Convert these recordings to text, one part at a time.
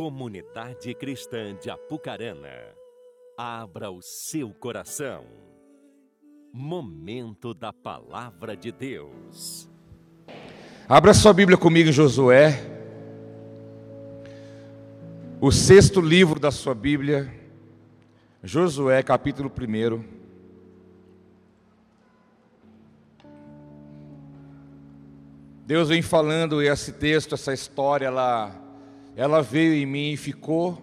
Comunidade Cristã de Apucarana, abra o seu coração. Momento da Palavra de Deus. Abra sua Bíblia comigo em Josué, o sexto livro da sua Bíblia, Josué, capítulo 1. Deus vem falando esse texto, essa história, ela, ela veio em mim e ficou.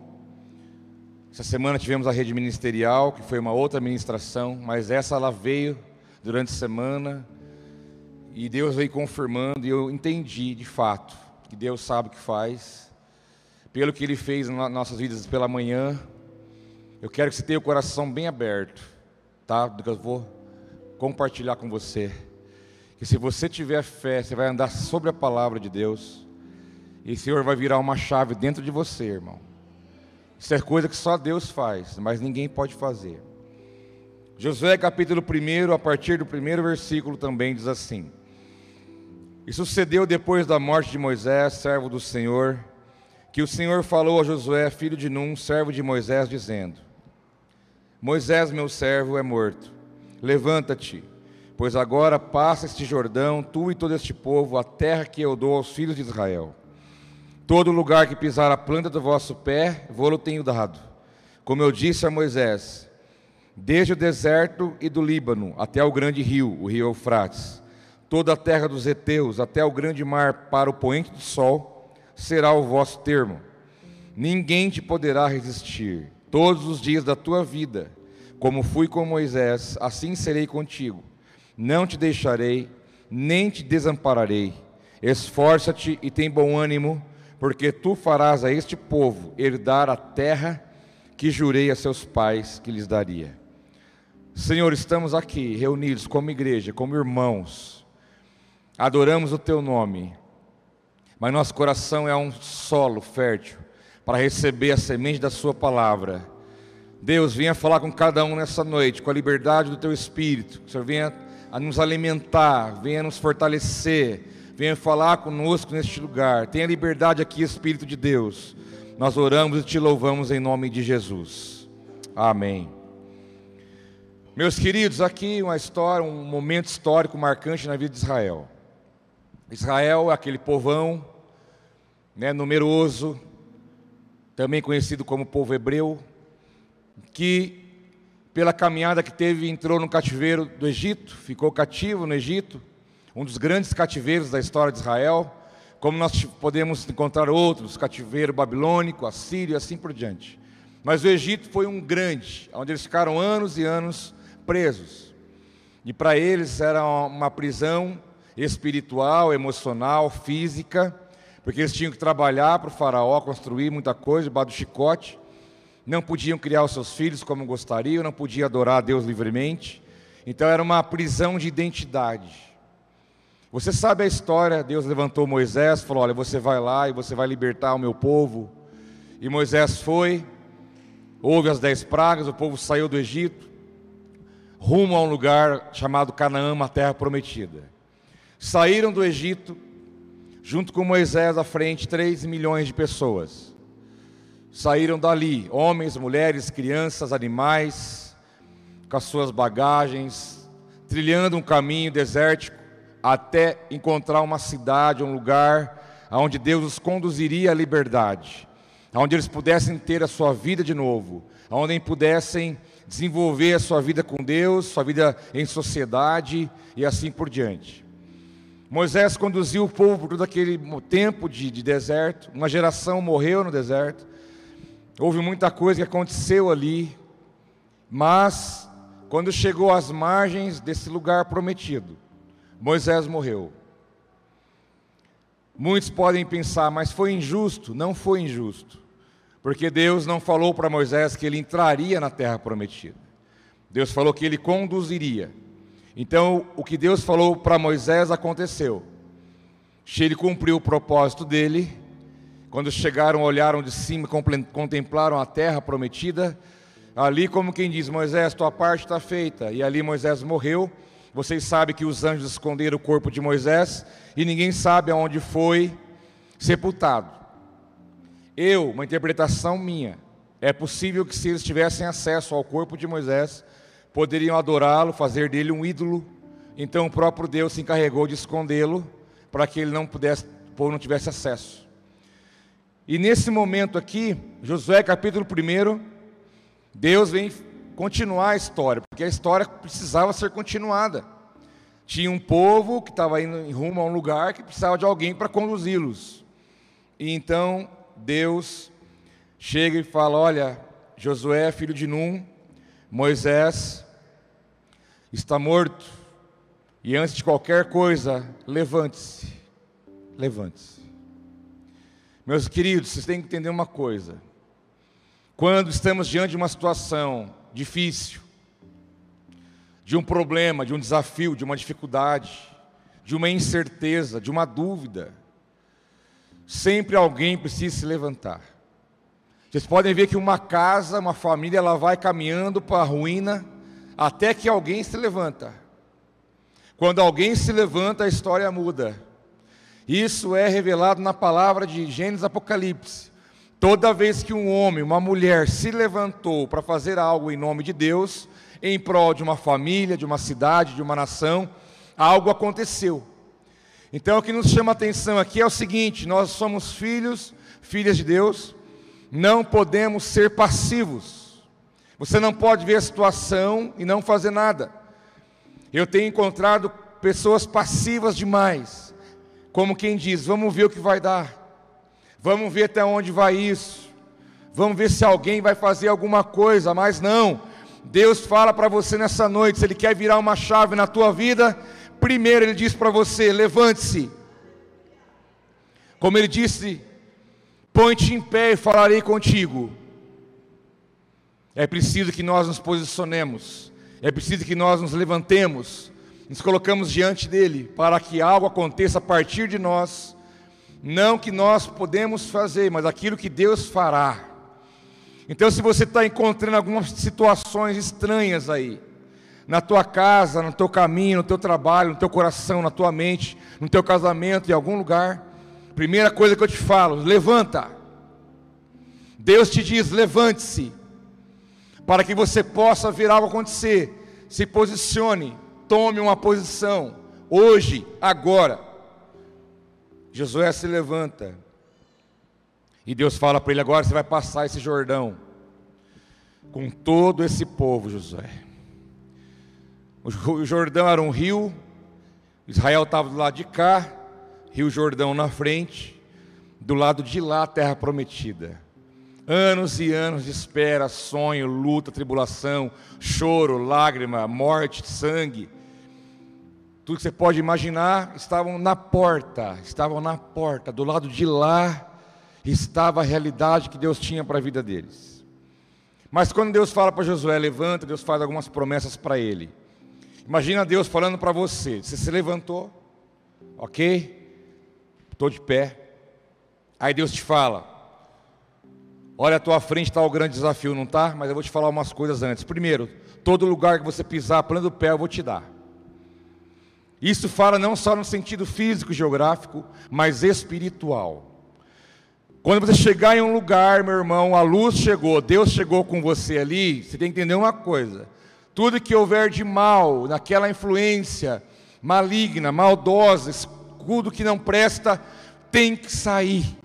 Essa semana tivemos a rede ministerial, que foi uma outra ministração, mas essa ela veio durante a semana e Deus veio confirmando e eu entendi de fato que Deus sabe o que faz. Pelo que Ele fez nas nossas vidas pela manhã, eu quero que você tenha o coração bem aberto, tá? Do que eu vou compartilhar com você. Que se você tiver fé, você vai andar sobre a palavra de Deus. E o Senhor vai virar uma chave dentro de você, irmão. Isso é coisa que só Deus faz, mas ninguém pode fazer. Josué capítulo 1, a partir do primeiro versículo também diz assim: E sucedeu depois da morte de Moisés, servo do Senhor, que o Senhor falou a Josué, filho de Num, servo de Moisés, dizendo: Moisés, meu servo, é morto. Levanta-te, pois agora passa este Jordão, tu e todo este povo, a terra que eu dou aos filhos de Israel. Todo lugar que pisar a planta do vosso pé, vou-lo tenho dado. Como eu disse a Moisés, desde o deserto e do Líbano até o grande rio, o rio Eufrates, toda a terra dos heteus até o grande mar para o poente do sol, será o vosso termo. Ninguém te poderá resistir todos os dias da tua vida. Como fui com Moisés, assim serei contigo. Não te deixarei, nem te desampararei. Esforça-te e tem bom ânimo porque tu farás a este povo herdar a terra que jurei a seus pais que lhes daria. Senhor, estamos aqui reunidos como igreja, como irmãos, adoramos o teu nome, mas nosso coração é um solo fértil para receber a semente da Sua palavra. Deus, venha falar com cada um nessa noite, com a liberdade do teu espírito, que o Senhor venha a nos alimentar, venha nos fortalecer venha falar conosco neste lugar. Tenha liberdade aqui, Espírito de Deus. Nós oramos e te louvamos em nome de Jesus. Amém. Meus queridos, aqui uma história, um momento histórico marcante na vida de Israel. Israel, aquele povão, né, numeroso, também conhecido como povo hebreu, que pela caminhada que teve entrou no cativeiro do Egito, ficou cativo no Egito, um dos grandes cativeiros da história de Israel, como nós podemos encontrar outros, cativeiro babilônico, assírio e assim por diante. Mas o Egito foi um grande, onde eles ficaram anos e anos presos. E para eles era uma prisão espiritual, emocional, física, porque eles tinham que trabalhar para o faraó, construir muita coisa debaixo do chicote. Não podiam criar os seus filhos como gostariam, não podiam adorar a Deus livremente. Então era uma prisão de identidade. Você sabe a história, Deus levantou Moisés, falou: Olha, você vai lá e você vai libertar o meu povo. E Moisés foi, houve as dez pragas, o povo saiu do Egito, rumo a um lugar chamado Canaã, uma terra prometida. Saíram do Egito, junto com Moisés à frente, três milhões de pessoas. Saíram dali, homens, mulheres, crianças, animais, com as suas bagagens, trilhando um caminho desértico até encontrar uma cidade, um lugar onde Deus os conduziria à liberdade, onde eles pudessem ter a sua vida de novo, onde pudessem desenvolver a sua vida com Deus, sua vida em sociedade e assim por diante. Moisés conduziu o povo por todo aquele tempo de, de deserto, uma geração morreu no deserto, houve muita coisa que aconteceu ali, mas quando chegou às margens desse lugar prometido, Moisés morreu. Muitos podem pensar, mas foi injusto? Não foi injusto, porque Deus não falou para Moisés que ele entraria na terra prometida. Deus falou que ele conduziria. Então, o que Deus falou para Moisés aconteceu. Ele cumpriu o propósito dele. Quando chegaram, olharam de cima, contemplaram a terra prometida. Ali, como quem diz, Moisés, tua parte está feita. E ali Moisés morreu vocês sabem que os anjos esconderam o corpo de Moisés e ninguém sabe aonde foi sepultado. Eu, uma interpretação minha, é possível que se eles tivessem acesso ao corpo de Moisés, poderiam adorá-lo, fazer dele um ídolo. Então o próprio Deus se encarregou de escondê-lo para que ele não pudesse, o povo não tivesse acesso. E nesse momento aqui, Josué capítulo 1, Deus vem continuar a história, porque a história precisava ser continuada. Tinha um povo que estava indo em rumo a um lugar que precisava de alguém para conduzi-los. E então Deus chega e fala: Olha, Josué, filho de Num, Moisés está morto, e antes de qualquer coisa, levante-se. Levante-se. Meus queridos, vocês têm que entender uma coisa. Quando estamos diante de uma situação difícil, de um problema, de um desafio, de uma dificuldade, de uma incerteza, de uma dúvida, sempre alguém precisa se levantar. Vocês podem ver que uma casa, uma família, ela vai caminhando para a ruína até que alguém se levanta. Quando alguém se levanta, a história muda. Isso é revelado na palavra de Gênesis Apocalipse. Toda vez que um homem, uma mulher se levantou para fazer algo em nome de Deus, em prol de uma família, de uma cidade, de uma nação, algo aconteceu. Então o que nos chama a atenção aqui é o seguinte: nós somos filhos, filhas de Deus, não podemos ser passivos. Você não pode ver a situação e não fazer nada. Eu tenho encontrado pessoas passivas demais, como quem diz: vamos ver o que vai dar, vamos ver até onde vai isso, vamos ver se alguém vai fazer alguma coisa, mas não. Deus fala para você nessa noite, se Ele quer virar uma chave na tua vida, primeiro Ele diz para você: levante-se. Como Ele disse Põe-te em pé e falarei contigo. É preciso que nós nos posicionemos, é preciso que nós nos levantemos, nos colocamos diante dele, para que algo aconteça a partir de nós, não que nós podemos fazer, mas aquilo que Deus fará. Então, se você está encontrando algumas situações estranhas aí, na tua casa, no teu caminho, no teu trabalho, no teu coração, na tua mente, no teu casamento, em algum lugar, Primeira coisa que eu te falo, levanta. Deus te diz: levante-se, para que você possa ver algo acontecer. Se posicione, tome uma posição, hoje, agora. Josué se levanta, e Deus fala para ele: agora você vai passar esse Jordão, com todo esse povo, Josué. O Jordão era um rio, Israel estava do lado de cá, Rio Jordão na frente, do lado de lá a terra prometida. Anos e anos de espera, sonho, luta, tribulação, choro, lágrima, morte, sangue. Tudo que você pode imaginar estavam na porta, estavam na porta, do lado de lá estava a realidade que Deus tinha para a vida deles. Mas quando Deus fala para Josué, levanta, Deus faz algumas promessas para ele. Imagina Deus falando para você: você se levantou, ok? Estou de pé. Aí Deus te fala: Olha, à tua frente está o grande desafio, não está? Mas eu vou te falar umas coisas antes. Primeiro, todo lugar que você pisar, plano do pé, eu vou te dar. Isso fala não só no sentido físico, geográfico, mas espiritual. Quando você chegar em um lugar, meu irmão, a luz chegou, Deus chegou com você ali, você tem que entender uma coisa: tudo que houver de mal, naquela influência maligna, maldosa, tudo que não presta tem que sair.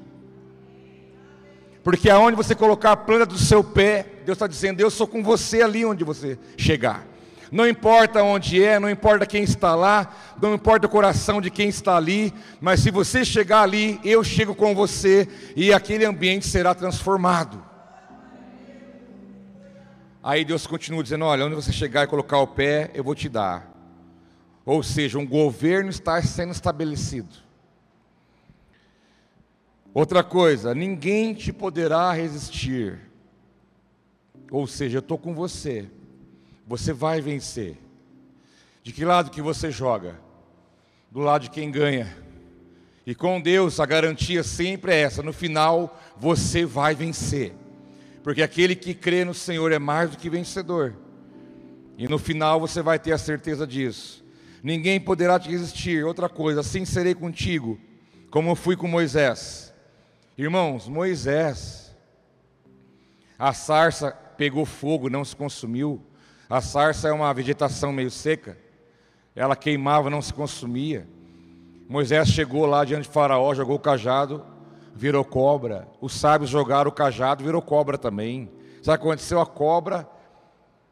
Porque aonde você colocar a planta do seu pé, Deus está dizendo: Eu sou com você ali onde você chegar. Não importa onde é, não importa quem está lá, não importa o coração de quem está ali, mas se você chegar ali, eu chego com você e aquele ambiente será transformado. Aí Deus continua dizendo: Olha, onde você chegar e colocar o pé, eu vou te dar. Ou seja, um governo está sendo estabelecido. Outra coisa, ninguém te poderá resistir. Ou seja, eu estou com você. Você vai vencer. De que lado que você joga? Do lado de quem ganha. E com Deus a garantia sempre é essa: no final você vai vencer. Porque aquele que crê no Senhor é mais do que vencedor. E no final você vai ter a certeza disso ninguém poderá te resistir. Outra coisa, assim serei contigo, como fui com Moisés. Irmãos, Moisés, a sarça pegou fogo, não se consumiu. A sarça é uma vegetação meio seca, ela queimava, não se consumia. Moisés chegou lá diante de Faraó, jogou o cajado, virou cobra. Os sábios jogaram o cajado, virou cobra também. Sabe o que aconteceu? A cobra,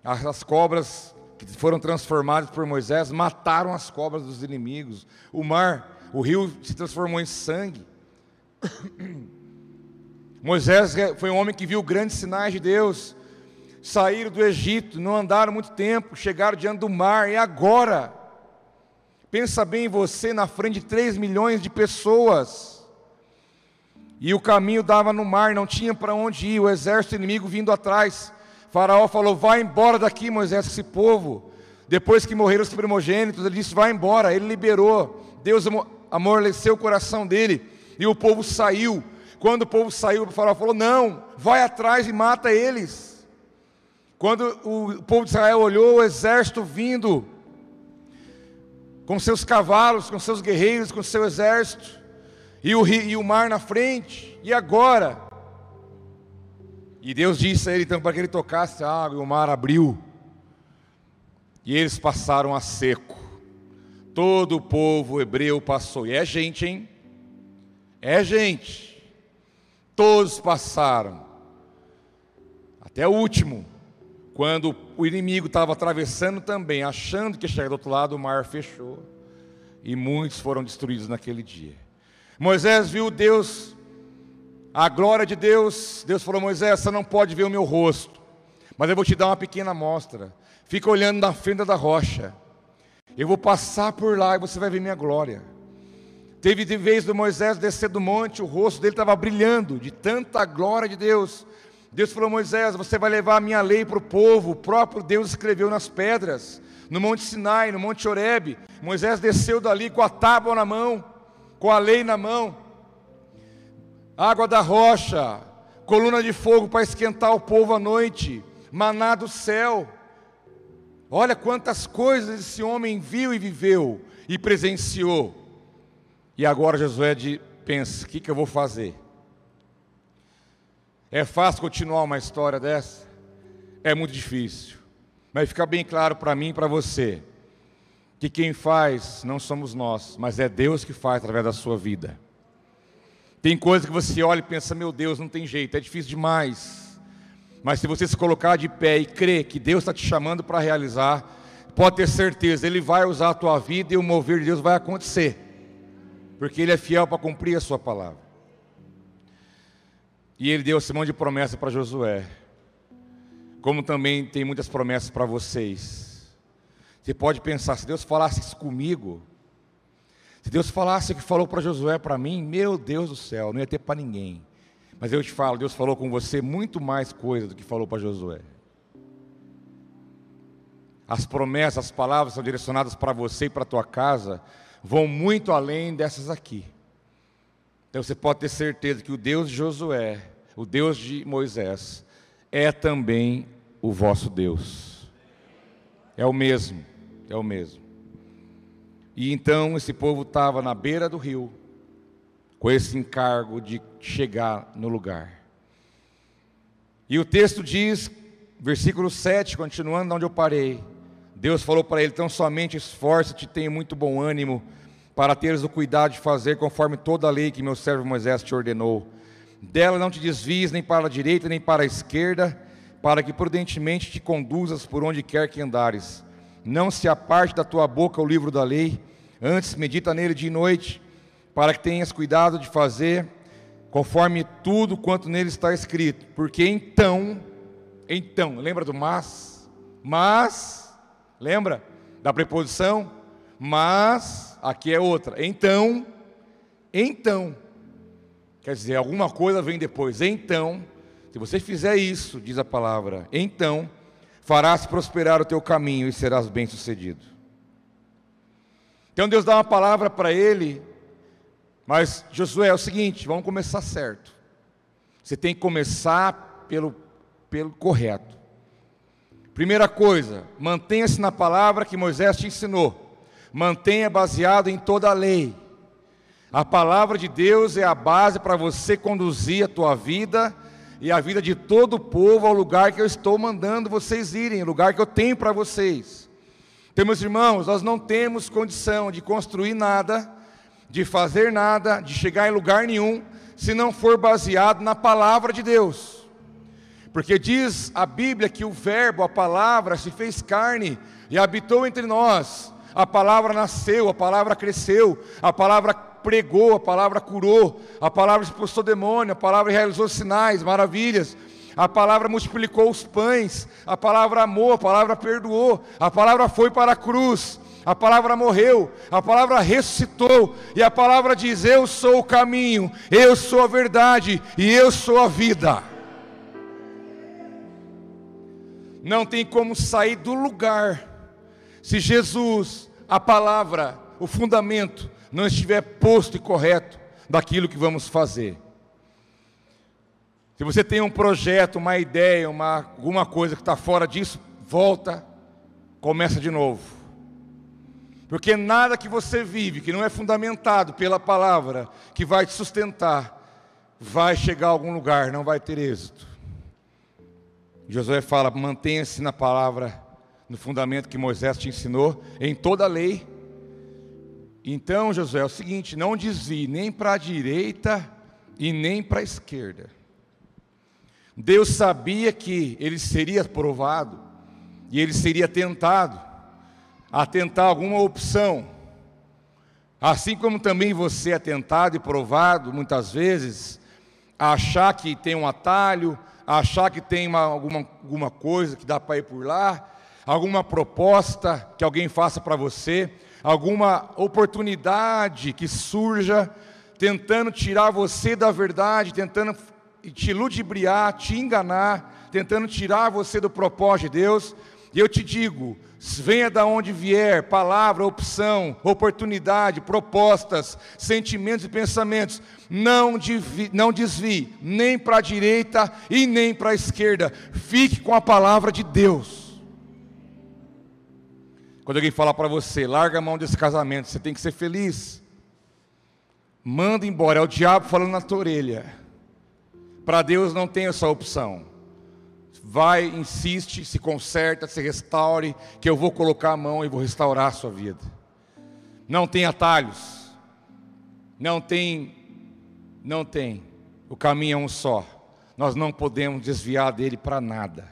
as cobras que foram transformadas por Moisés, mataram as cobras dos inimigos. O mar, o rio se transformou em sangue. Moisés foi um homem que viu grandes sinais de Deus. Saíram do Egito, não andaram muito tempo, chegaram diante do mar, e agora? Pensa bem em você na frente de 3 milhões de pessoas. E o caminho dava no mar, não tinha para onde ir, o exército inimigo vindo atrás. Faraó falou: Vai embora daqui, Moisés, esse povo. Depois que morreram os primogênitos, ele disse: Vai embora. Ele liberou. Deus amoleceu o coração dele. E o povo saiu. Quando o povo saiu, o Faraó falou: Não, vai atrás e mata eles. Quando o povo de Israel olhou o exército vindo, com seus cavalos, com seus guerreiros, com seu exército, e o, rio, e o mar na frente, e agora? E Deus disse a ele então para que ele tocasse a água, e o mar abriu. E eles passaram a seco. Todo o povo hebreu passou. E é gente, hein? É gente. Todos passaram. Até o último. Quando o inimigo estava atravessando também, achando que ia chegar do outro lado, o mar fechou. E muitos foram destruídos naquele dia. Moisés viu Deus a glória de Deus, Deus falou: Moisés, você não pode ver o meu rosto, mas eu vou te dar uma pequena amostra. Fica olhando na fenda da rocha. Eu vou passar por lá e você vai ver minha glória. Teve de vez do Moisés descer do monte, o rosto dele estava brilhando de tanta glória de Deus. Deus falou: Moisés, você vai levar a minha lei para o povo. O próprio Deus escreveu nas pedras, no Monte Sinai, no Monte Horebe. Moisés desceu dali com a tábua na mão, com a lei na mão água da rocha, coluna de fogo para esquentar o povo à noite, maná do céu. Olha quantas coisas esse homem viu e viveu e presenciou. E agora Josué pensa: o que, que eu vou fazer? É fácil continuar uma história dessa? É muito difícil. Mas fica bem claro para mim e para você que quem faz não somos nós, mas é Deus que faz através da sua vida. Tem coisa que você olha e pensa, meu Deus, não tem jeito, é difícil demais. Mas se você se colocar de pé e crer que Deus está te chamando para realizar, pode ter certeza, Ele vai usar a tua vida e o mover de Deus vai acontecer. Porque Ele é fiel para cumprir a sua palavra. E Ele deu esse monte de promessa para Josué. Como também tem muitas promessas para vocês. Você pode pensar, se Deus falasse isso comigo, se Deus falasse o que falou para Josué para mim, meu Deus do céu, não ia ter para ninguém. Mas eu te falo, Deus falou com você muito mais coisa do que falou para Josué. As promessas, as palavras são direcionadas para você e para a tua casa, vão muito além dessas aqui. Então você pode ter certeza que o Deus de Josué, o Deus de Moisés, é também o vosso Deus. É o mesmo, é o mesmo. E então esse povo estava na beira do rio, com esse encargo de chegar no lugar. E o texto diz, versículo 7, continuando onde eu parei: Deus falou para ele: então somente esforça-te, tenha muito bom ânimo, para teres o cuidado de fazer conforme toda a lei que meu servo Moisés te ordenou. Dela não te desvies nem para a direita nem para a esquerda, para que prudentemente te conduzas por onde quer que andares. Não se aparte da tua boca o livro da lei, Antes, medita nele de noite, para que tenhas cuidado de fazer conforme tudo quanto nele está escrito. Porque então, então, lembra do mas? Mas, lembra da preposição? Mas, aqui é outra. Então, então, quer dizer, alguma coisa vem depois. Então, se você fizer isso, diz a palavra, então farás prosperar o teu caminho e serás bem-sucedido. Então Deus dá uma palavra para ele, mas Josué é o seguinte: vamos começar certo. Você tem que começar pelo, pelo correto. Primeira coisa, mantenha-se na palavra que Moisés te ensinou. Mantenha baseado em toda a lei. A palavra de Deus é a base para você conduzir a tua vida e a vida de todo o povo ao lugar que eu estou mandando vocês irem, lugar que eu tenho para vocês. Então, meus irmãos, nós não temos condição de construir nada, de fazer nada, de chegar em lugar nenhum, se não for baseado na palavra de Deus. Porque diz a Bíblia que o Verbo, a palavra, se fez carne e habitou entre nós. A palavra nasceu, a palavra cresceu, a palavra pregou, a palavra curou, a palavra expulsou demônio, a palavra realizou sinais, maravilhas, a palavra multiplicou os pães, a palavra amou, a palavra perdoou, a palavra foi para a cruz, a palavra morreu, a palavra ressuscitou, e a palavra diz: Eu sou o caminho, eu sou a verdade e eu sou a vida. Não tem como sair do lugar se Jesus, a palavra, o fundamento, não estiver posto e correto daquilo que vamos fazer. Se você tem um projeto, uma ideia, uma, alguma coisa que está fora disso, volta, começa de novo. Porque nada que você vive, que não é fundamentado pela palavra, que vai te sustentar, vai chegar a algum lugar, não vai ter êxito. Josué fala: mantenha-se na palavra, no fundamento que Moisés te ensinou, em toda a lei então, Josué, é o seguinte: não desvie nem para a direita e nem para a esquerda. Deus sabia que ele seria provado e ele seria tentado a tentar alguma opção. Assim como também você é tentado e provado muitas vezes a achar que tem um atalho, a achar que tem uma, alguma, alguma coisa que dá para ir por lá, alguma proposta que alguém faça para você alguma oportunidade que surja tentando tirar você da verdade, tentando te ludibriar, te enganar, tentando tirar você do propósito de Deus. E eu te digo, venha da onde vier, palavra, opção, oportunidade, propostas, sentimentos e pensamentos, não, desvie, não desvie nem para a direita e nem para a esquerda, fique com a palavra de Deus. Quando alguém falar para você, larga a mão desse casamento, você tem que ser feliz. Manda embora, é o diabo falando na tua orelha. Para Deus não tem essa opção. Vai, insiste, se conserta, se restaure, que eu vou colocar a mão e vou restaurar a sua vida. Não tem atalhos. Não tem, não tem. O caminho é um só. Nós não podemos desviar dele para nada.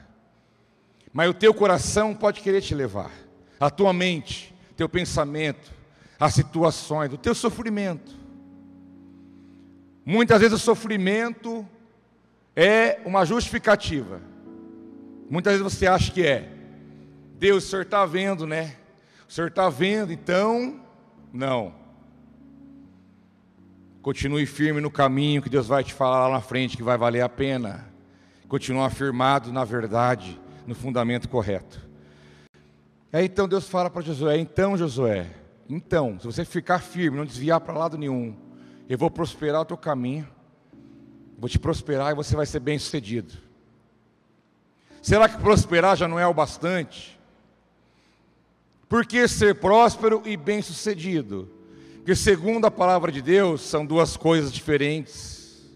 Mas o teu coração pode querer te levar a tua mente, teu pensamento, as situações, o teu sofrimento. Muitas vezes o sofrimento é uma justificativa. Muitas vezes você acha que é. Deus, o Senhor está vendo, né? O Senhor está vendo, então, não. Continue firme no caminho que Deus vai te falar lá na frente, que vai valer a pena. Continue afirmado na verdade, no fundamento correto. Aí então Deus fala para Josué: então, Josué, então, se você ficar firme, não desviar para lado nenhum, eu vou prosperar o teu caminho, vou te prosperar e você vai ser bem sucedido. Será que prosperar já não é o bastante? Por que ser próspero e bem sucedido? Porque, segundo a palavra de Deus, são duas coisas diferentes,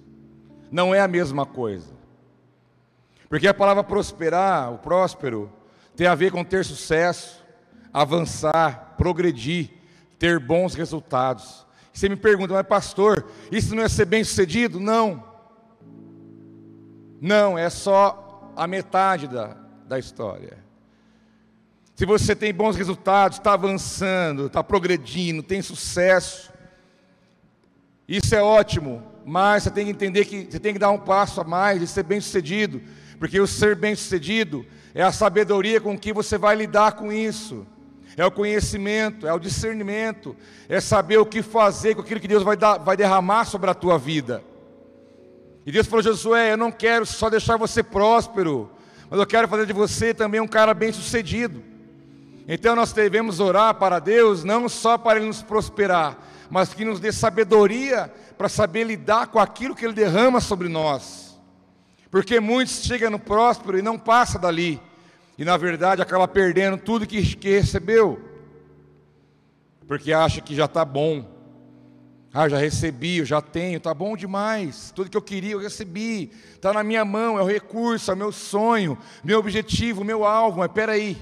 não é a mesma coisa. Porque a palavra prosperar, o próspero, tem a ver com ter sucesso, avançar, progredir, ter bons resultados. Você me pergunta, mas pastor, isso não é ser bem sucedido? Não. Não, é só a metade da, da história. Se você tem bons resultados, está avançando, está progredindo, tem sucesso, isso é ótimo, mas você tem que entender que você tem que dar um passo a mais e ser bem sucedido, porque o ser bem sucedido é a sabedoria com que você vai lidar com isso, é o conhecimento, é o discernimento, é saber o que fazer com aquilo que Deus vai, dar, vai derramar sobre a tua vida. E Deus falou: Josué, eu não quero só deixar você próspero, mas eu quero fazer de você também um cara bem sucedido. Então nós devemos orar para Deus, não só para Ele nos prosperar, mas que nos dê sabedoria para saber lidar com aquilo que Ele derrama sobre nós. Porque muitos chegam no próspero e não passa dali. E na verdade acaba perdendo tudo que, que recebeu. Porque acha que já está bom. Ah, já recebi, eu já tenho, tá bom demais. Tudo que eu queria eu recebi. Está na minha mão, é o recurso, é o meu sonho, meu objetivo, meu alvo. Mas peraí.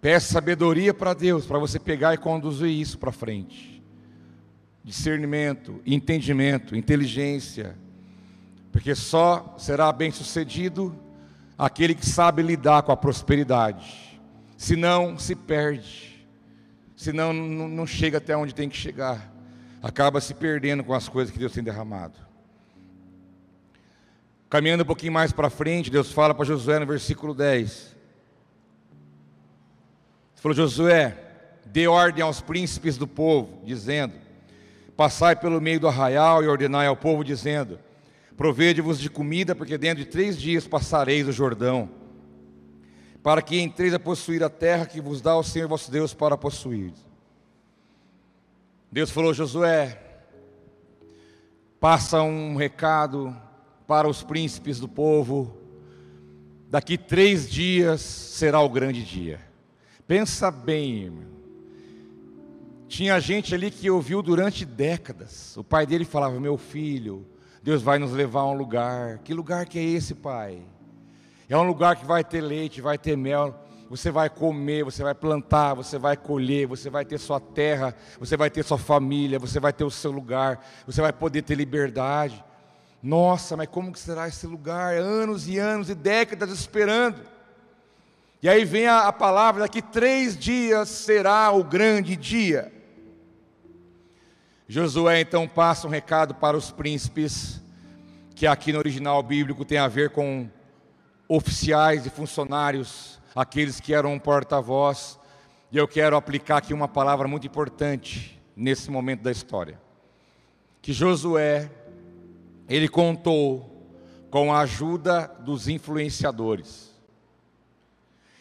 Peça sabedoria para Deus, para você pegar e conduzir isso para frente. Discernimento, entendimento, inteligência. Porque só será bem sucedido aquele que sabe lidar com a prosperidade. Senão, se perde. Senão, não, não chega até onde tem que chegar acaba se perdendo com as coisas que Deus tem derramado. Caminhando um pouquinho mais para frente, Deus fala para Josué no versículo 10. Ele falou: Josué, dê ordem aos príncipes do povo, dizendo: Passai pelo meio do arraial e ordenai ao povo, dizendo: Provede-vos de comida, porque dentro de três dias passareis o Jordão, para que entreis a possuir a terra que vos dá o Senhor vosso Deus para possuir. Deus falou: Josué, passa um recado para os príncipes do povo. Daqui três dias será o grande dia. Pensa bem, irmão. Tinha gente ali que ouviu durante décadas. O pai dele falava: Meu filho, Deus vai nos levar a um lugar. Que lugar que é esse, pai? É um lugar que vai ter leite, vai ter mel você vai comer, você vai plantar, você vai colher, você vai ter sua terra, você vai ter sua família, você vai ter o seu lugar, você vai poder ter liberdade. Nossa, mas como que será esse lugar? Anos e anos e décadas esperando. E aí vem a, a palavra: daqui três dias será o grande dia. Josué então passa um recado para os príncipes, que aqui no original bíblico tem a ver com oficiais e funcionários aqueles que eram um porta-voz. E eu quero aplicar aqui uma palavra muito importante nesse momento da história. Que Josué, ele contou com a ajuda dos influenciadores.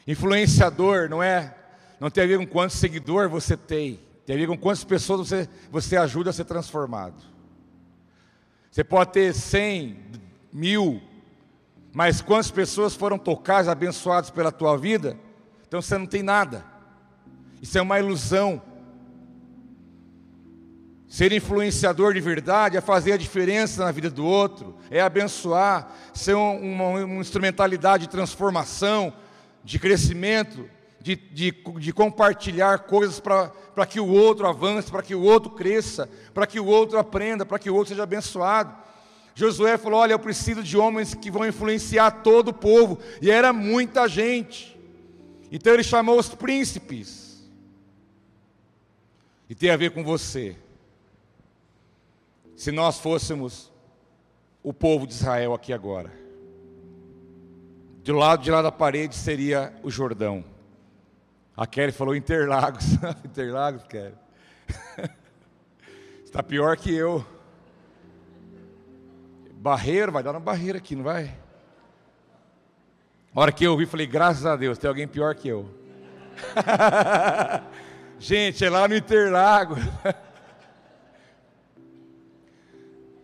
Influenciador não é, não tem a ver com quantos seguidores você tem, tem a ver com quantas pessoas você, você ajuda a ser transformado. Você pode ter 100, mil, mas quantas pessoas foram tocadas, abençoadas pela tua vida? Então você não tem nada. Isso é uma ilusão. Ser influenciador de verdade é fazer a diferença na vida do outro, é abençoar, ser uma, uma instrumentalidade de transformação, de crescimento, de, de, de compartilhar coisas para que o outro avance, para que o outro cresça, para que o outro aprenda, para que o outro seja abençoado. Josué falou: Olha, eu preciso de homens que vão influenciar todo o povo, e era muita gente. Então ele chamou os príncipes, e tem a ver com você. Se nós fôssemos o povo de Israel aqui agora, do lado de lá da parede seria o Jordão. A Kelly falou Interlagos. Interlagos, Kelly. Está pior que eu. Barreiro, vai dar uma barreira aqui, não vai? A hora que eu ouvi, falei, graças a Deus, tem alguém pior que eu. Gente, é lá no Interlago.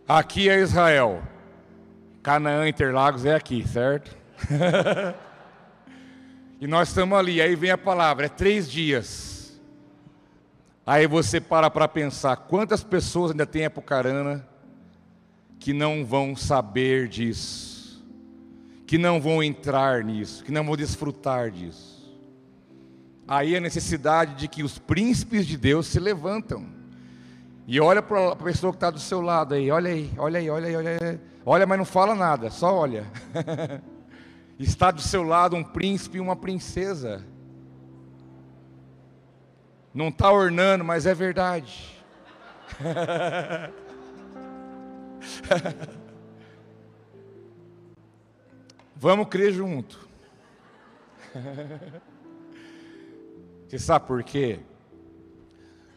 aqui é Israel. Canaã, Interlagos é aqui, certo? E nós estamos ali, aí vem a palavra, é três dias. Aí você para para pensar, quantas pessoas ainda tem Apucarana que não vão saber disso, que não vão entrar nisso, que não vão desfrutar disso. Aí a necessidade de que os príncipes de Deus se levantam. E olha para a pessoa que está do seu lado aí, olha aí, olha aí, olha aí, olha aí. Olha, mas não fala nada, só olha. Está do seu lado um príncipe e uma princesa. Não está ornando, mas é verdade. Vamos crer junto. Você sabe por quê?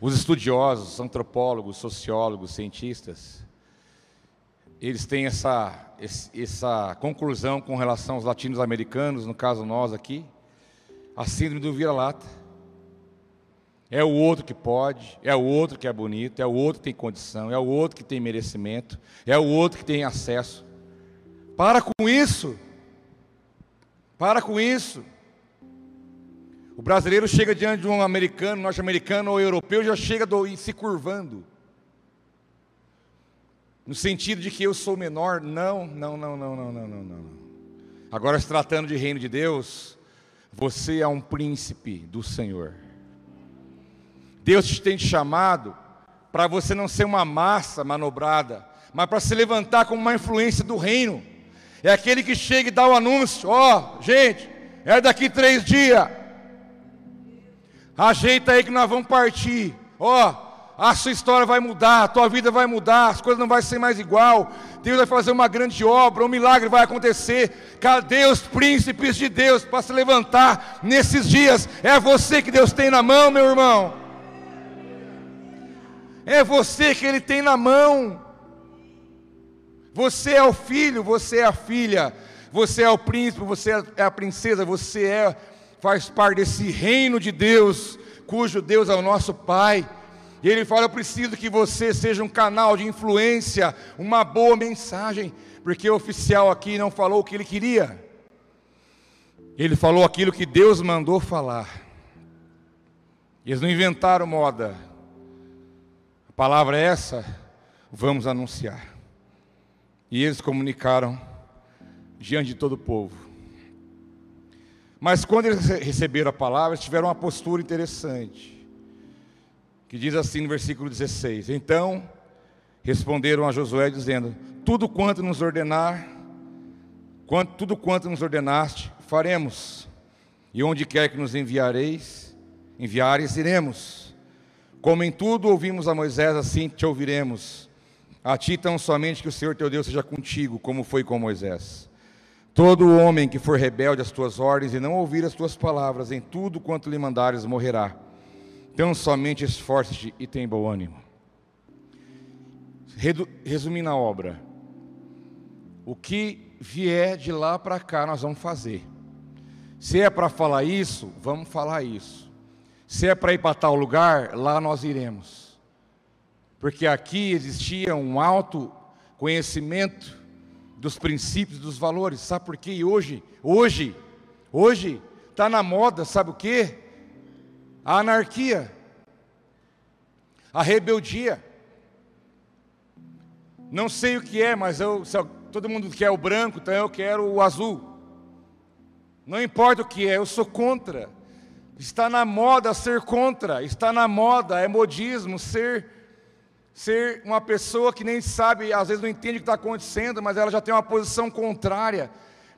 Os estudiosos, antropólogos, sociólogos, cientistas, eles têm essa, essa conclusão com relação aos latinos-americanos, no caso nós aqui, a síndrome do vira-lata. É o outro que pode, é o outro que é bonito, é o outro que tem condição, é o outro que tem merecimento, é o outro que tem acesso. Para com isso. Para com isso. O brasileiro chega diante de um americano, norte-americano ou europeu, já chega do, se curvando. No sentido de que eu sou menor. Não, não, não, não, não, não, não, não. Agora, se tratando de reino de Deus, você é um príncipe do Senhor. Deus te tem chamado para você não ser uma massa manobrada, mas para se levantar como uma influência do reino. É aquele que chega e dá o anúncio: ó, oh, gente, é daqui três dias. Ajeita aí que nós vamos partir. Ó, oh, a sua história vai mudar, a tua vida vai mudar, as coisas não vão ser mais igual. Deus vai fazer uma grande obra, um milagre vai acontecer. Cadê os príncipes de Deus para se levantar nesses dias? É você que Deus tem na mão, meu irmão. É você que Ele tem na mão. Você é o filho, você é a filha, você é o príncipe, você é a princesa, você é faz parte desse reino de Deus, cujo Deus é o nosso Pai. E ele fala: Eu preciso que você seja um canal de influência, uma boa mensagem, porque o oficial aqui não falou o que ele queria, ele falou aquilo que Deus mandou falar. Eles não inventaram moda, a palavra é essa, vamos anunciar. E eles comunicaram diante de todo o povo. Mas quando eles receberam a palavra, eles tiveram uma postura interessante que diz assim no versículo 16: Então responderam a Josué, dizendo: Tudo quanto nos ordenar, quanto, tudo quanto nos ordenaste, faremos, e onde quer que nos enviareis, enviares, iremos. Como em tudo ouvimos a Moisés, assim te ouviremos. A ti tão somente que o Senhor teu Deus seja contigo, como foi com Moisés. Todo homem que for rebelde às tuas ordens e não ouvir as tuas palavras, em tudo quanto lhe mandares, morrerá. Então somente esforce-te e tem bom ânimo. Resumindo a obra, o que vier de lá para cá nós vamos fazer. Se é para falar isso, vamos falar isso. Se é para ir para tal lugar, lá nós iremos. Porque aqui existia um alto conhecimento dos princípios, dos valores. Sabe por quê? E hoje, hoje, hoje está na moda, sabe o quê? A anarquia, a rebeldia. Não sei o que é, mas eu, todo mundo quer o branco, então eu quero o azul. Não importa o que é, eu sou contra. Está na moda ser contra, está na moda, é modismo ser ser uma pessoa que nem sabe, às vezes não entende o que está acontecendo, mas ela já tem uma posição contrária,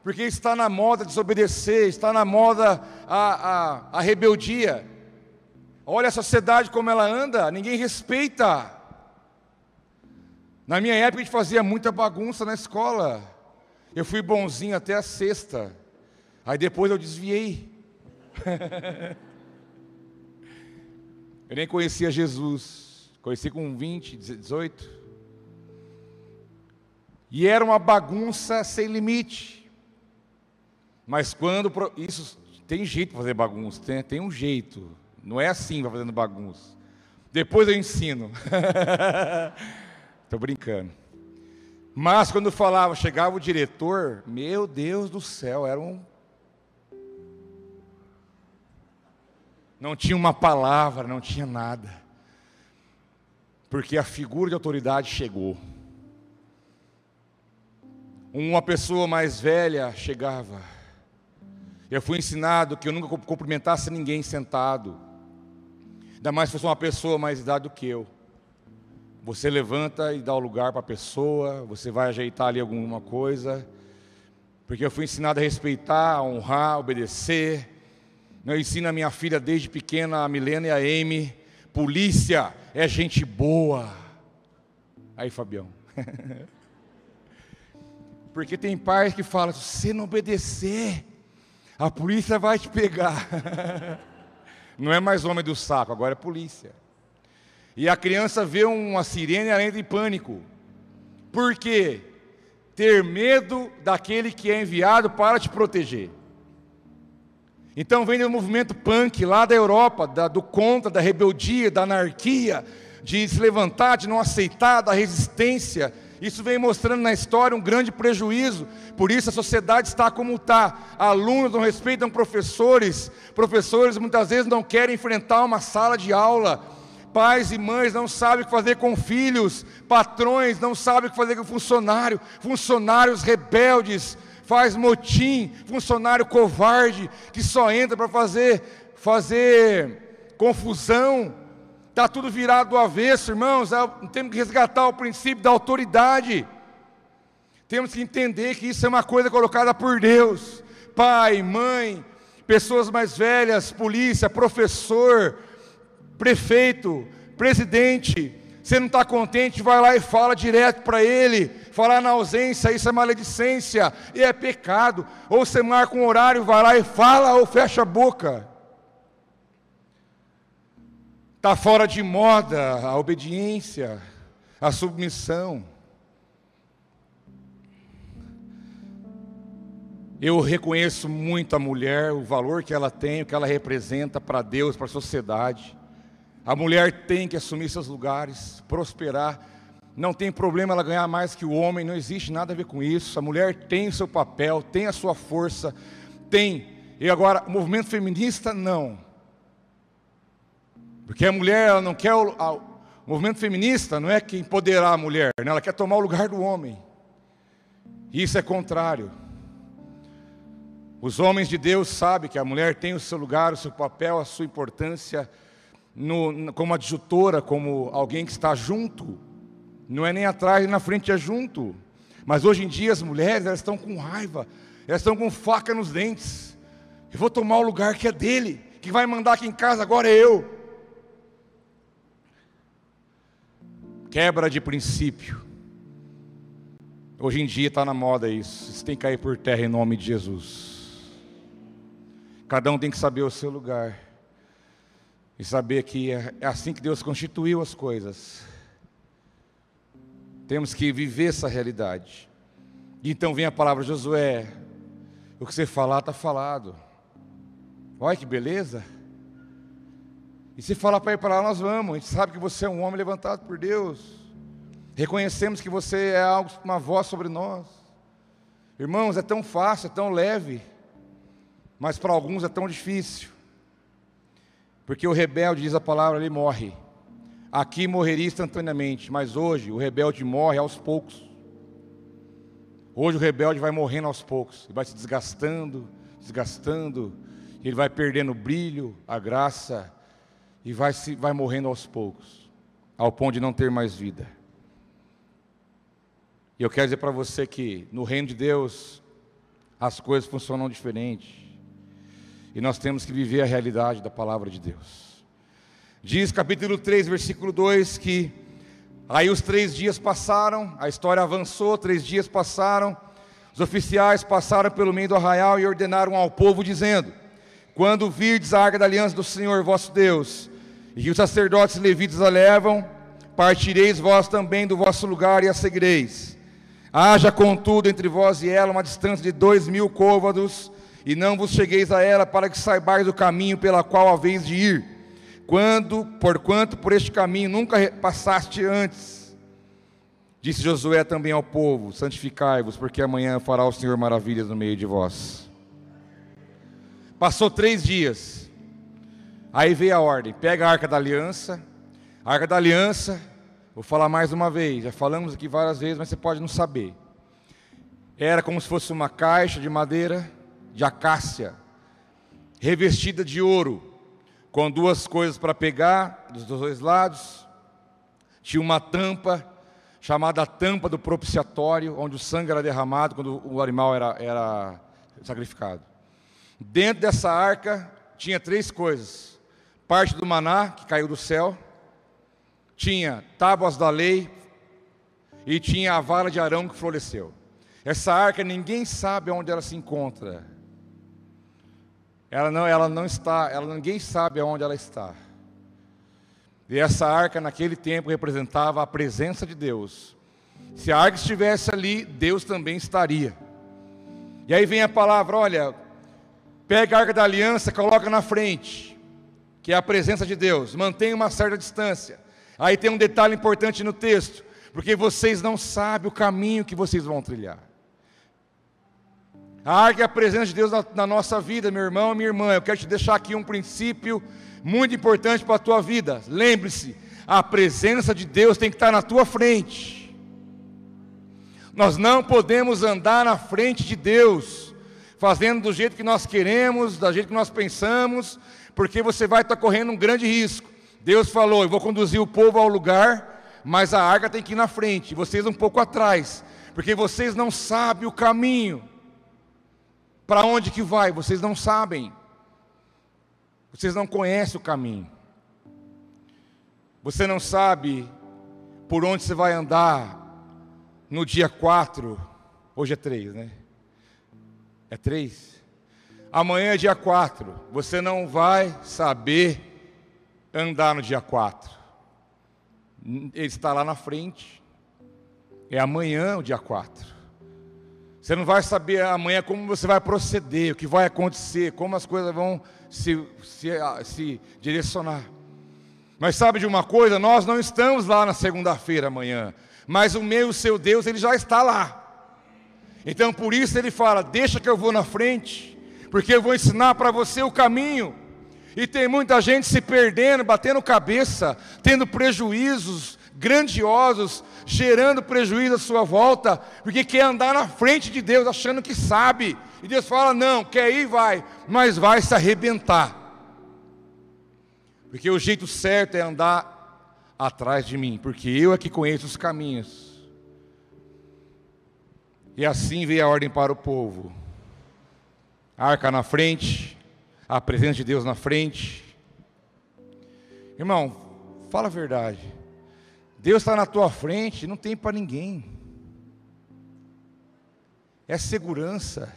porque está na moda desobedecer, está na moda a, a, a rebeldia. Olha a sociedade como ela anda, ninguém respeita. Na minha época a gente fazia muita bagunça na escola. Eu fui bonzinho até a sexta. Aí depois eu desviei. eu nem conhecia Jesus. Conheci com 20, 18. E era uma bagunça sem limite. Mas quando isso tem jeito de fazer bagunça, tem, tem um jeito. Não é assim, vai fazendo bagunça. Depois eu ensino. Estou brincando. Mas quando falava, chegava o diretor, meu Deus do céu, era um. Não tinha uma palavra, não tinha nada. Porque a figura de autoridade chegou. Uma pessoa mais velha chegava. Eu fui ensinado que eu nunca cumprimentasse ninguém sentado. Ainda mais se fosse uma pessoa mais idade do que eu. Você levanta e dá o lugar para a pessoa, você vai ajeitar ali alguma coisa. Porque eu fui ensinado a respeitar, a honrar, a obedecer. Eu ensino a minha filha desde pequena, a Milena e a Amy. Polícia é gente boa. Aí, Fabião. Porque tem pais que falam: se você não obedecer, a polícia vai te pegar. Não é mais homem do saco, agora é polícia. E a criança vê uma sirene e entra em pânico. Por quê? Ter medo daquele que é enviado para te proteger. Então vem do movimento punk lá da Europa, da, do contra, da rebeldia, da anarquia, de se levantar, de não aceitar, da resistência. Isso vem mostrando na história um grande prejuízo. Por isso a sociedade está como está. Alunos não respeitam professores. Professores muitas vezes não querem enfrentar uma sala de aula Pais e mães não sabem o que fazer com filhos, patrões não sabem o que fazer com funcionário, funcionários rebeldes, faz motim, funcionário covarde que só entra para fazer fazer confusão. Está tudo virado do avesso, irmãos. É temos que resgatar o princípio da autoridade. Temos que entender que isso é uma coisa colocada por Deus. Pai, mãe, pessoas mais velhas, polícia, professor, prefeito, presidente, você não está contente, vai lá e fala direto para ele. Falar na ausência, isso é maledicência e é pecado. Ou você marca um horário, vai lá e fala ou fecha a boca. Está fora de moda a obediência, a submissão. Eu reconheço muito a mulher, o valor que ela tem, o que ela representa para Deus, para a sociedade. A mulher tem que assumir seus lugares, prosperar. Não tem problema ela ganhar mais que o homem, não existe nada a ver com isso. A mulher tem o seu papel, tem a sua força, tem. E agora, o movimento feminista, não. Porque a mulher, ela não quer. O, a, o movimento feminista não é que empoderar a mulher, né? ela quer tomar o lugar do homem. E isso é contrário. Os homens de Deus sabem que a mulher tem o seu lugar, o seu papel, a sua importância, no, como adjutora, como alguém que está junto. Não é nem atrás, nem na frente, é junto. Mas hoje em dia as mulheres elas estão com raiva, elas estão com faca nos dentes. Eu vou tomar o lugar que é dele, que vai mandar aqui em casa agora é eu. Quebra de princípio. Hoje em dia está na moda isso. Isso tem que cair por terra em nome de Jesus. Cada um tem que saber o seu lugar. E saber que é, é assim que Deus constituiu as coisas. Temos que viver essa realidade. E então vem a palavra Josué. O que você falar está falado. Olha que beleza. E se falar para ir para lá, nós vamos. A gente sabe que você é um homem levantado por Deus. Reconhecemos que você é algo, uma voz sobre nós. Irmãos, é tão fácil, é tão leve mas para alguns é tão difícil. Porque o rebelde, diz a palavra, ele morre. Aqui morreria instantaneamente, mas hoje o rebelde morre aos poucos. Hoje o rebelde vai morrendo aos poucos, ele vai se desgastando, desgastando, ele vai perdendo o brilho, a graça, e vai, se, vai morrendo aos poucos, ao ponto de não ter mais vida. E eu quero dizer para você que no reino de Deus as coisas funcionam diferente. E nós temos que viver a realidade da palavra de Deus. Diz capítulo 3, versículo 2 que aí os três dias passaram, a história avançou, três dias passaram, os oficiais passaram pelo meio do arraial e ordenaram ao povo, dizendo: Quando virdes a arca da aliança do Senhor vosso Deus, e que os sacerdotes levitas a levam, partireis vós também do vosso lugar e a seguireis. Haja, contudo, entre vós e ela uma distância de dois mil côvados, e não vos chegueis a ela para que saibais o caminho pela qual haveis de ir, quando, porquanto por este caminho nunca passaste antes. Disse Josué também ao povo: Santificai-vos, porque amanhã fará o Senhor maravilhas no meio de vós. Passou três dias, aí veio a ordem: pega a arca da aliança, a arca da aliança, vou falar mais uma vez, já falamos aqui várias vezes, mas você pode não saber. Era como se fosse uma caixa de madeira de acácia, revestida de ouro, com duas coisas para pegar dos dois lados. Tinha uma tampa, chamada tampa do propiciatório, onde o sangue era derramado quando o animal era, era sacrificado. Dentro dessa arca tinha três coisas: parte do maná, que caiu do céu, tinha tábuas da lei, e tinha a vara de Arão que floresceu. Essa arca ninguém sabe onde ela se encontra. Ela não, ela não está, ela ninguém sabe aonde ela está. E essa arca naquele tempo representava a presença de Deus. Se a arca estivesse ali, Deus também estaria. E aí vem a palavra, olha, pega a arca da aliança, coloca na frente, que é a presença de Deus. Mantenha uma certa distância. Aí tem um detalhe importante no texto, porque vocês não sabem o caminho que vocês vão trilhar. A arca é a presença de Deus na, na nossa vida, meu irmão, minha irmã. Eu quero te deixar aqui um princípio muito importante para a tua vida. Lembre-se, a presença de Deus tem que estar na tua frente. Nós não podemos andar na frente de Deus, fazendo do jeito que nós queremos, do jeito que nós pensamos, porque você vai estar correndo um grande risco. Deus falou: Eu vou conduzir o povo ao lugar, mas a arca tem que ir na frente, vocês um pouco atrás, porque vocês não sabem o caminho. Para onde que vai? Vocês não sabem. Vocês não conhecem o caminho. Você não sabe por onde você vai andar no dia 4. Hoje é 3, né? É 3? Amanhã é dia 4. Você não vai saber andar no dia 4. Ele está lá na frente. É amanhã o dia 4. Você não vai saber amanhã como você vai proceder, o que vai acontecer, como as coisas vão se, se, se direcionar. Mas sabe de uma coisa? Nós não estamos lá na segunda-feira amanhã, mas o meu, o seu Deus, ele já está lá. Então por isso ele fala: Deixa que eu vou na frente, porque eu vou ensinar para você o caminho. E tem muita gente se perdendo, batendo cabeça, tendo prejuízos grandiosos, gerando prejuízo à sua volta, porque quer andar na frente de Deus achando que sabe. E Deus fala: não, quer ir, vai, mas vai se arrebentar. Porque o jeito certo é andar atrás de mim, porque eu é que conheço os caminhos. E assim veio a ordem para o povo: a arca na frente, a presença de Deus na frente. Irmão, fala a verdade. Deus está na tua frente, não tem para ninguém. É segurança,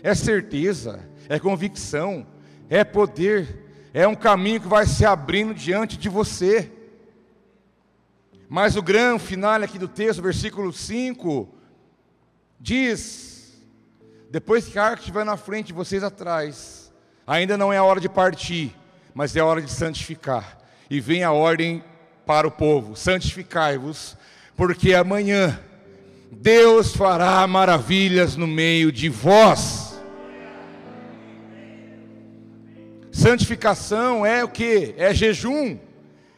é certeza, é convicção, é poder, é um caminho que vai se abrindo diante de você. Mas o grande final aqui do texto, versículo 5, diz: Depois que a arca estiver na frente, vocês atrás, ainda não é a hora de partir, mas é a hora de santificar. E vem a ordem para o povo: santificai-vos, porque amanhã Deus fará maravilhas no meio de vós. Santificação é o que? É jejum,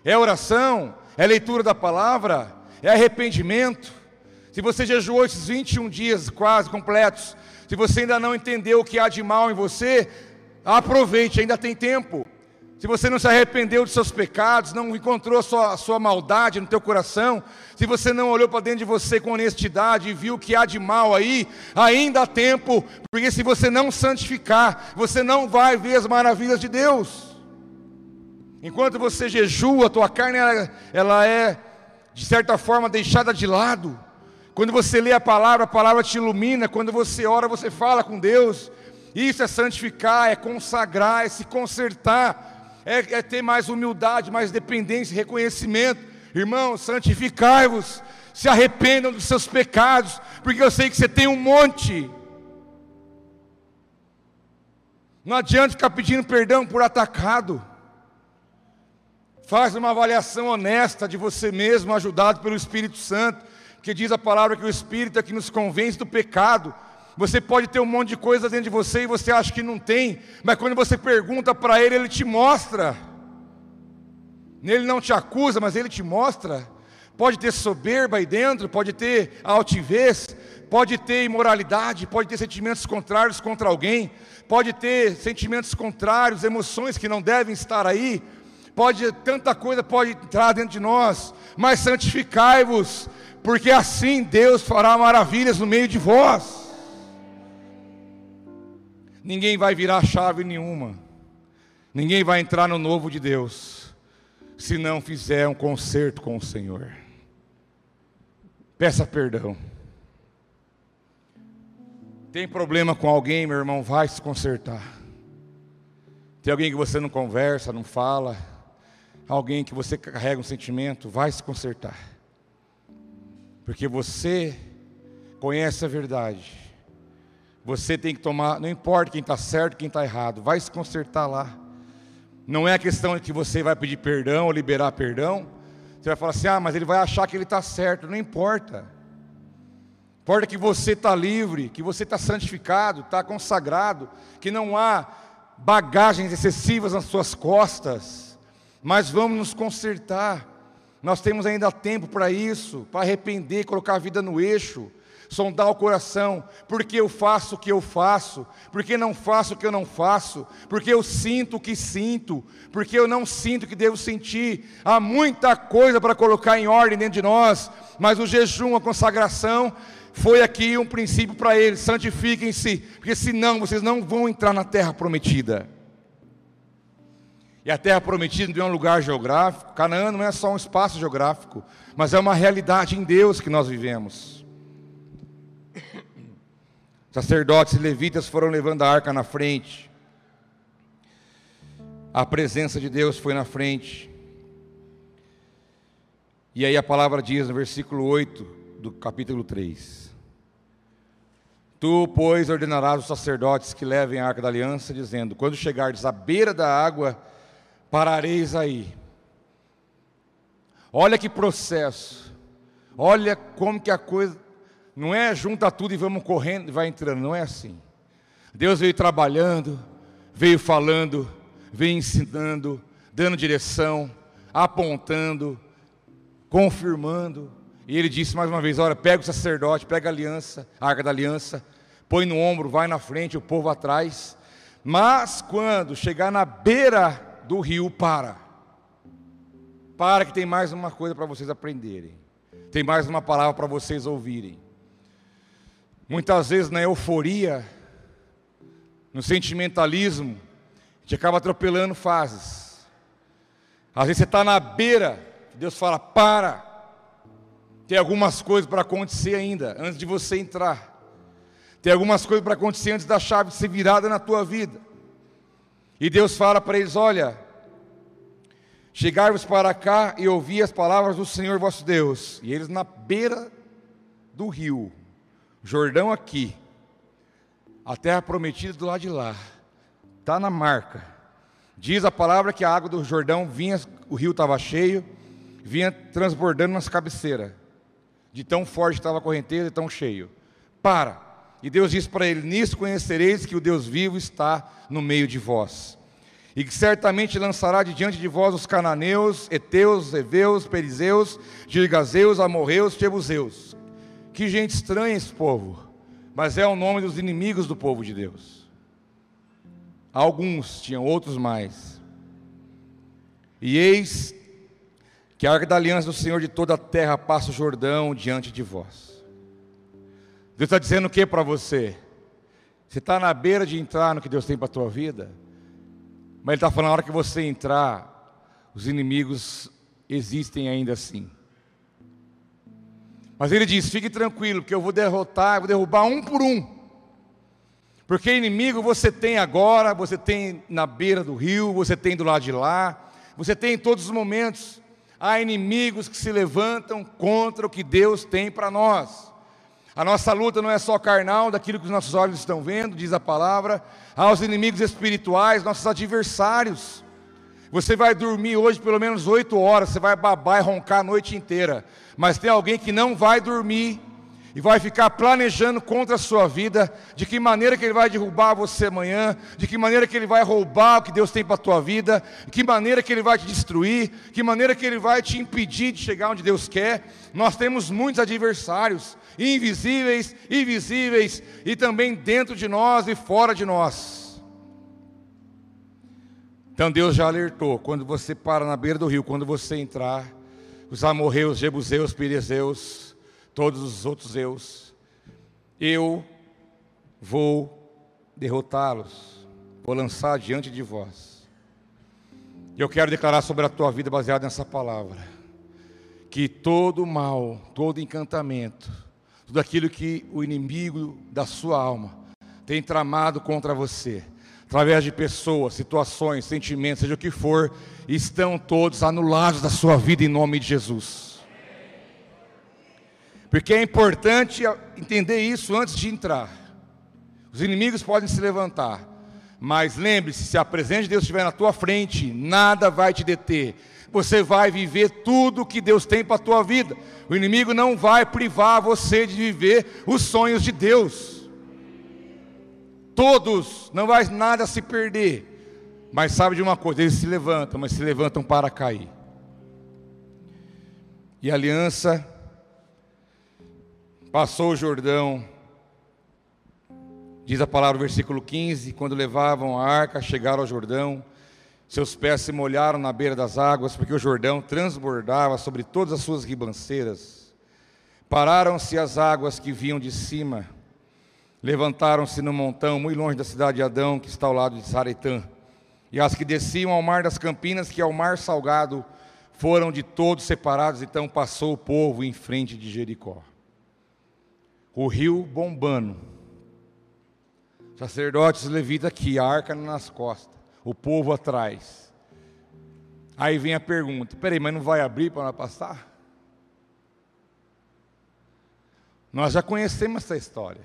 é oração, é leitura da palavra, é arrependimento. Se você jejuou esses 21 dias quase completos, se você ainda não entendeu o que há de mal em você, aproveite, ainda tem tempo se você não se arrependeu dos seus pecados, não encontrou a sua, a sua maldade no teu coração, se você não olhou para dentro de você com honestidade e viu o que há de mal aí, ainda há tempo, porque se você não santificar, você não vai ver as maravilhas de Deus. Enquanto você jejua, a tua carne ela, ela é de certa forma deixada de lado. Quando você lê a palavra, a palavra te ilumina. Quando você ora, você fala com Deus. Isso é santificar, é consagrar, é se consertar é, é ter mais humildade, mais dependência, reconhecimento. Irmãos, santificai-vos, se arrependam dos seus pecados, porque eu sei que você tem um monte. Não adianta ficar pedindo perdão por atacado. Faz uma avaliação honesta de você mesmo, ajudado pelo Espírito Santo, que diz a palavra que o Espírito é que nos convence do pecado, você pode ter um monte de coisa dentro de você e você acha que não tem, mas quando você pergunta para ele, ele te mostra. Ele não te acusa, mas ele te mostra. Pode ter soberba aí dentro, pode ter altivez, pode ter imoralidade, pode ter sentimentos contrários contra alguém, pode ter sentimentos contrários, emoções que não devem estar aí. Pode tanta coisa pode entrar dentro de nós, mas santificai-vos, porque assim Deus fará maravilhas no meio de vós ninguém vai virar chave nenhuma, ninguém vai entrar no novo de Deus, se não fizer um concerto com o Senhor. Peça perdão. Tem problema com alguém, meu irmão, vai se consertar. Tem alguém que você não conversa, não fala, alguém que você carrega um sentimento, vai se consertar. Porque você conhece a verdade você tem que tomar, não importa quem está certo, quem está errado, vai se consertar lá. Não é a questão de que você vai pedir perdão ou liberar perdão. Você vai falar assim: ah, mas ele vai achar que ele está certo. Não importa. Importa que você está livre, que você está santificado, está consagrado, que não há bagagens excessivas nas suas costas, mas vamos nos consertar. Nós temos ainda tempo para isso, para arrepender, colocar a vida no eixo, sondar o coração, porque eu faço o que eu faço, porque não faço o que eu não faço, porque eu sinto o que sinto, porque eu não sinto o que devo sentir. Há muita coisa para colocar em ordem dentro de nós, mas o jejum, a consagração, foi aqui um princípio para eles: santifiquem-se, porque senão vocês não vão entrar na terra prometida. E a terra prometida não é um lugar geográfico, Canaã não é só um espaço geográfico, mas é uma realidade em Deus que nós vivemos. Sacerdotes e levitas foram levando a arca na frente. A presença de Deus foi na frente. E aí a palavra diz no versículo 8 do capítulo 3: Tu, pois, ordenarás os sacerdotes que levem a arca da aliança, dizendo: Quando chegardes à beira da água, parareis aí. Olha que processo. Olha como que a coisa não é junta tudo e vamos correndo e vai entrando, não é assim. Deus veio trabalhando, veio falando, veio ensinando, dando direção, apontando, confirmando. E ele disse mais uma vez: Olha, pega o sacerdote, pega a aliança, a arca da aliança, põe no ombro, vai na frente, o povo atrás. Mas quando chegar na beira do rio para. Para que tem mais uma coisa para vocês aprenderem. Tem mais uma palavra para vocês ouvirem. Muitas vezes na euforia, no sentimentalismo, a gente acaba atropelando fases. Às vezes você está na beira, Deus fala: para. Tem algumas coisas para acontecer ainda, antes de você entrar. Tem algumas coisas para acontecer antes da chave ser virada na tua vida. E Deus fala para eles: Olha, chegai-vos para cá e ouvi as palavras do Senhor vosso Deus. E eles na beira do rio, Jordão aqui, a terra prometida do lado de lá, está na marca. Diz a palavra que a água do Jordão vinha, o rio estava cheio, vinha transbordando nas cabeceiras, de tão forte estava a correnteza e tão cheio. Para. E Deus disse para ele: Nisso conhecereis que o Deus vivo está no meio de vós. E que certamente lançará de diante de vós os cananeus, heteus, heveus, perizeus, girgazeus, amorreus, jebuseus. Que gente estranha esse povo, mas é o nome dos inimigos do povo de Deus. Alguns tinham, outros mais. E eis que a arca da aliança do Senhor de toda a terra passa o Jordão diante de vós. Deus está dizendo o que para você? Você está na beira de entrar no que Deus tem para a tua vida, mas Ele está falando, na hora que você entrar, os inimigos existem ainda assim. Mas Ele diz: fique tranquilo, porque eu vou derrotar, eu vou derrubar um por um. Porque inimigo você tem agora, você tem na beira do rio, você tem do lado de lá, você tem em todos os momentos. Há inimigos que se levantam contra o que Deus tem para nós. A nossa luta não é só carnal, daquilo que os nossos olhos estão vendo, diz a palavra. Há os inimigos espirituais, nossos adversários. Você vai dormir hoje pelo menos oito horas, você vai babar e roncar a noite inteira. Mas tem alguém que não vai dormir e vai ficar planejando contra a sua vida, de que maneira que ele vai derrubar você amanhã, de que maneira que ele vai roubar o que Deus tem para a tua vida, de que maneira que ele vai te destruir, de que maneira que ele vai te impedir de chegar onde Deus quer. Nós temos muitos adversários, invisíveis, invisíveis, e também dentro de nós e fora de nós. Então Deus já alertou: quando você para na beira do rio, quando você entrar, os amorreus, jebuseus, pirezeus, todos os outros eus, eu vou derrotá-los, vou lançar diante de vós. Eu quero declarar sobre a tua vida baseado nessa palavra, que todo mal, todo encantamento, tudo aquilo que o inimigo da sua alma tem tramado contra você, através de pessoas, situações, sentimentos, seja o que for, estão todos anulados da sua vida em nome de Jesus. Porque é importante entender isso antes de entrar. Os inimigos podem se levantar, mas lembre-se: se a presença de Deus estiver na tua frente, nada vai te deter. Você vai viver tudo que Deus tem para a tua vida. O inimigo não vai privar você de viver os sonhos de Deus. Todos, não vai nada se perder. Mas sabe de uma coisa, eles se levantam, mas se levantam para cair. E a aliança passou o Jordão. Diz a palavra, versículo 15: quando levavam a arca, chegaram ao Jordão, seus pés se molharam na beira das águas, porque o Jordão transbordava sobre todas as suas ribanceiras. Pararam-se as águas que vinham de cima, levantaram-se no montão, muito longe da cidade de Adão, que está ao lado de Saretã. E as que desciam ao mar das Campinas, que é o mar salgado, foram de todos separados. Então passou o povo em frente de Jericó. O rio bombando. Sacerdotes levitas aqui, a arca nas costas o povo atrás. Aí vem a pergunta: peraí, mas não vai abrir para passar? Nós já conhecemos essa história.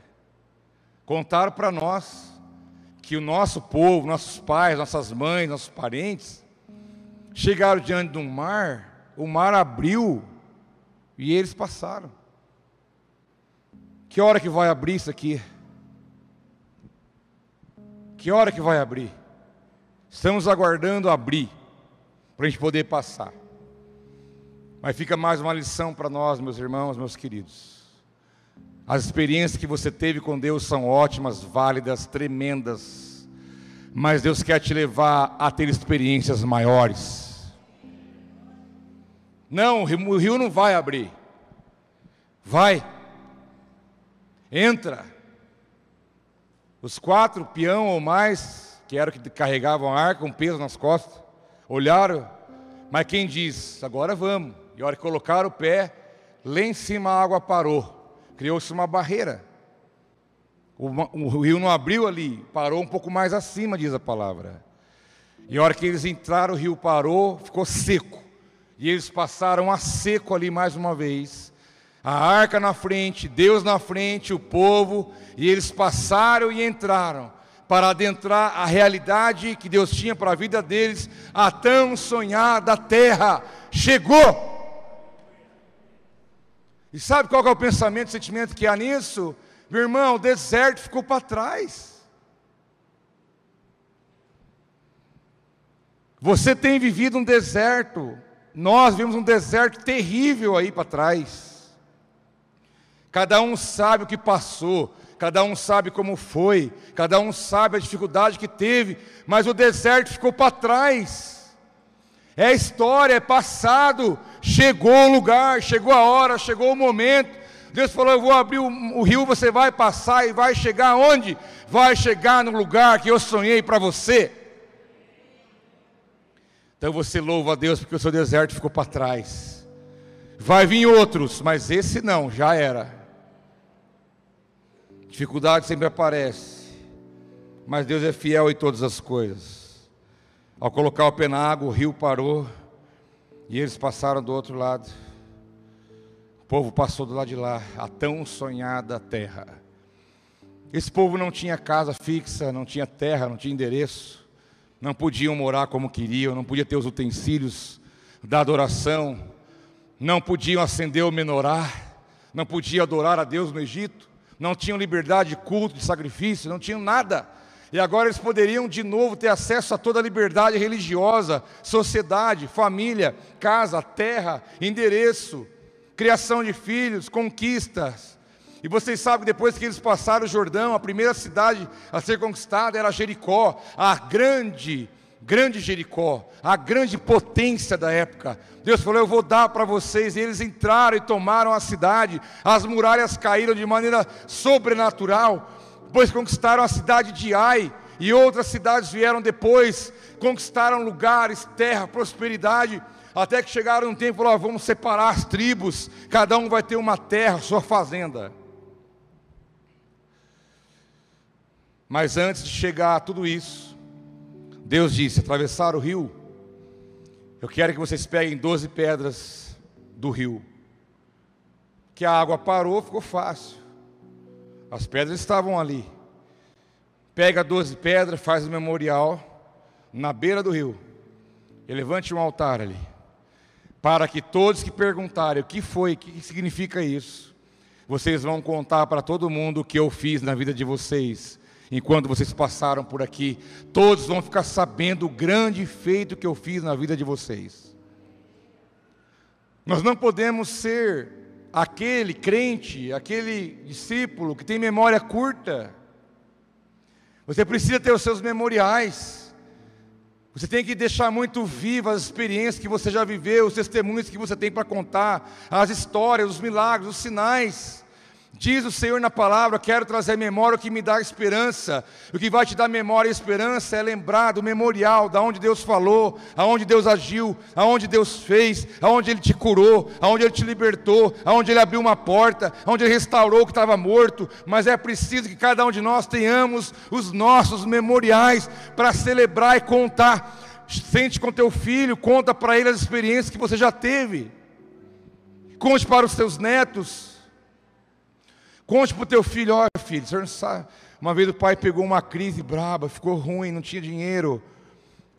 Contaram para nós que o nosso povo, nossos pais, nossas mães, nossos parentes, chegaram diante de um mar, o mar abriu e eles passaram. Que hora que vai abrir isso aqui? Que hora que vai abrir? Estamos aguardando abrir, para a gente poder passar. Mas fica mais uma lição para nós, meus irmãos, meus queridos. As experiências que você teve com Deus são ótimas, válidas, tremendas. Mas Deus quer te levar a ter experiências maiores. Não, o rio não vai abrir. Vai. Entra. Os quatro, peão ou mais, que eram que carregavam a arca, um peso nas costas, olharam, mas quem diz, agora vamos, e a hora que colocaram o pé, lá em cima a água parou, criou-se uma barreira, o, o, rio não abriu ali, parou um pouco mais acima, diz a palavra, e a hora que eles entraram, o rio parou, ficou seco, e eles passaram a seco ali mais uma vez, a arca na frente, Deus na frente, o povo, e eles passaram e entraram para adentrar a realidade que Deus tinha para a vida deles, a tão sonhada terra chegou. E sabe qual é o pensamento, o sentimento que há nisso? Meu irmão, o deserto ficou para trás. Você tem vivido um deserto, nós vimos um deserto terrível aí para trás. Cada um sabe o que passou, cada um sabe como foi, cada um sabe a dificuldade que teve, mas o deserto ficou para trás. É história, é passado, chegou o lugar, chegou a hora, chegou o momento. Deus falou: Eu vou abrir o, o rio, você vai passar e vai chegar onde? Vai chegar no lugar que eu sonhei para você. Então você louva a Deus porque o seu deserto ficou para trás. Vai vir outros, mas esse não, já era. Dificuldade sempre aparece, mas Deus é fiel em todas as coisas. Ao colocar o pé na água, o rio parou e eles passaram do outro lado. O povo passou do lado de lá, a tão sonhada terra. Esse povo não tinha casa fixa, não tinha terra, não tinha endereço, não podiam morar como queriam, não podia ter os utensílios da adoração, não podiam acender o menorá, não podia adorar a Deus no Egito não tinham liberdade de culto, de sacrifício, não tinham nada. E agora eles poderiam de novo ter acesso a toda a liberdade religiosa, sociedade, família, casa, terra, endereço, criação de filhos, conquistas. E vocês sabem que depois que eles passaram o Jordão, a primeira cidade a ser conquistada era Jericó, a grande grande Jericó, a grande potência da época. Deus falou: Eu vou dar para vocês. E eles entraram e tomaram a cidade, as muralhas caíram de maneira sobrenatural. Depois conquistaram a cidade de Ai, e outras cidades vieram depois, conquistaram lugares, terra, prosperidade. Até que chegaram um tempo falaram: Vamos separar as tribos, cada um vai ter uma terra, sua fazenda. Mas antes de chegar a tudo isso, Deus disse: atravessar o rio, eu quero que vocês peguem 12 pedras do rio. Que a água parou, ficou fácil. As pedras estavam ali. Pega 12 pedras, faz o memorial na beira do rio. E levante um altar ali. para que todos que perguntarem o que foi, o que significa isso, vocês vão contar para todo mundo o que eu fiz na vida de vocês, enquanto vocês passaram por aqui. Todos vão ficar sabendo o grande feito que eu fiz na vida de vocês. Nós não podemos ser aquele crente, aquele discípulo que tem memória curta. Você precisa ter os seus memoriais. Você tem que deixar muito vivas as experiências que você já viveu, os testemunhos que você tem para contar, as histórias, os milagres, os sinais. Diz o Senhor na palavra: Quero trazer memória o que me dá esperança. O que vai te dar memória e esperança é lembrar do memorial, da onde Deus falou, aonde Deus agiu, aonde Deus fez, aonde Ele te curou, aonde Ele te libertou, aonde Ele abriu uma porta, aonde Ele restaurou o que estava morto. Mas é preciso que cada um de nós tenhamos os nossos memoriais para celebrar e contar. Sente com teu filho, conta para ele as experiências que você já teve. Conte para os seus netos. Conte para o teu filho, olha filho, o senhor não sabe. Uma vez o pai pegou uma crise braba, ficou ruim, não tinha dinheiro,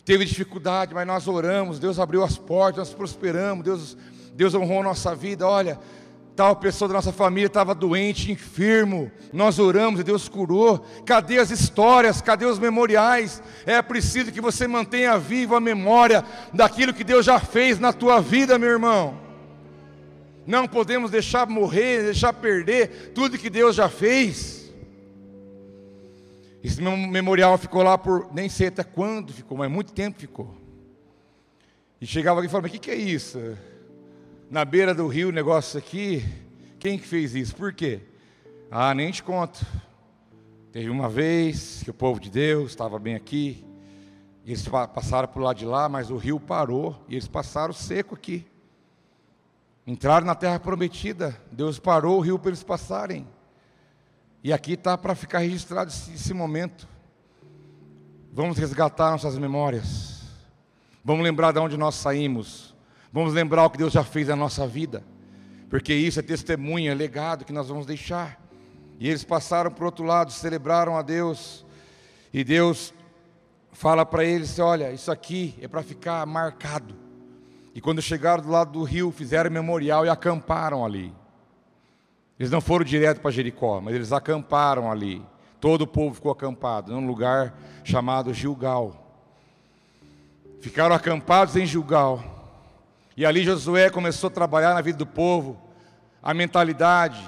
teve dificuldade, mas nós oramos, Deus abriu as portas, nós prosperamos, Deus, Deus honrou a nossa vida. Olha, tal pessoa da nossa família estava doente, enfermo, nós oramos e Deus curou. Cadê as histórias? Cadê os memoriais? É preciso que você mantenha viva a memória daquilo que Deus já fez na tua vida, meu irmão. Não podemos deixar morrer, deixar perder tudo que Deus já fez. Esse memorial ficou lá por nem sei até quando ficou, mas muito tempo ficou. E chegava alguém e falava: O que, que é isso? Na beira do rio, negócio aqui. Quem que fez isso? Por quê? Ah, nem te conto. Teve uma vez que o povo de Deus estava bem aqui, eles passaram por lado de lá, mas o rio parou e eles passaram seco aqui. Entraram na terra prometida, Deus parou o rio para eles passarem. E aqui está para ficar registrado esse, esse, momento. Vamos resgatar nossas memórias. Vamos lembrar de onde nós saímos. Vamos lembrar o que Deus já fez na nossa vida. Porque isso é testemunha, é legado que nós vamos deixar. E eles passaram para o outro lado, celebraram a Deus. E Deus fala para eles: olha, isso aqui é para ficar marcado e quando chegaram do lado do rio, fizeram memorial e acamparam ali. Eles não foram direto para Jericó, mas eles acamparam ali. Todo o povo ficou acampado num lugar chamado Gilgal. Ficaram acampados em Gilgal. E ali Josué começou a trabalhar na vida do povo, a mentalidade,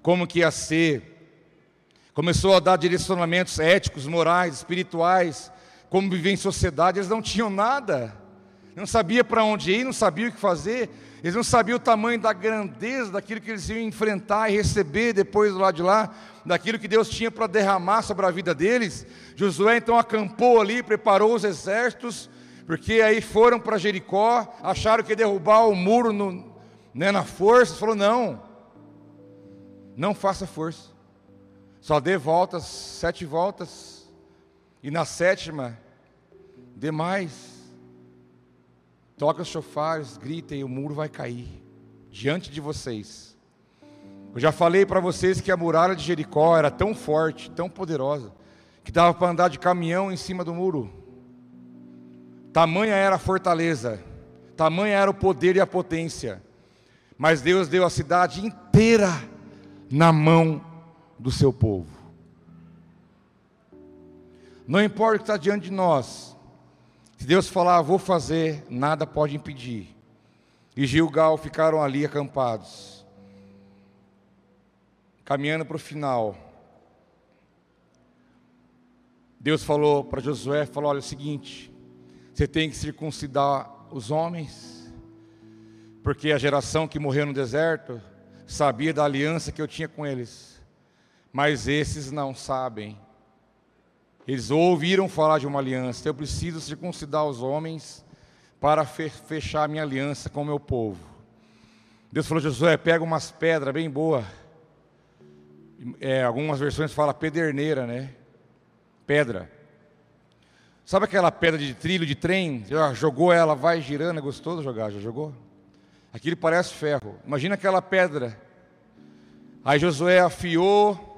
como que ia ser. Começou a dar direcionamentos éticos, morais, espirituais, como viver em sociedade. Eles não tinham nada não sabia para onde ir, não sabia o que fazer, eles não sabiam o tamanho da grandeza daquilo que eles iam enfrentar e receber depois do lado de lá, daquilo que Deus tinha para derramar sobre a vida deles. Josué então acampou ali, preparou os exércitos, porque aí foram para Jericó, acharam que ia derrubar o muro no, né, na força, falou: não, não faça força, só dê voltas, sete voltas, e na sétima, dê mais. Toca os chofares, grita e o muro vai cair diante de vocês. Eu já falei para vocês que a muralha de Jericó era tão forte, tão poderosa, que dava para andar de caminhão em cima do muro. Tamanha era a fortaleza, tamanha era o poder e a potência. Mas Deus deu a cidade inteira na mão do seu povo. Não importa o que está diante de nós, se Deus falar, vou fazer, nada pode impedir. E Gilgal ficaram ali acampados, caminhando para o final. Deus falou para Josué, falou, olha é o seguinte, você tem que circuncidar os homens, porque a geração que morreu no deserto sabia da aliança que eu tinha com eles, mas esses não sabem. Eles ouviram falar de uma aliança. Eu preciso circuncidar os homens para fechar minha aliança com o meu povo. Deus falou: Josué, pega umas pedras bem boas. É, algumas versões falam pederneira, né? Pedra. Sabe aquela pedra de trilho de trem? Já jogou ela, vai girando, é gostoso jogar, já jogou? Aquilo parece ferro. Imagina aquela pedra. Aí Josué afiou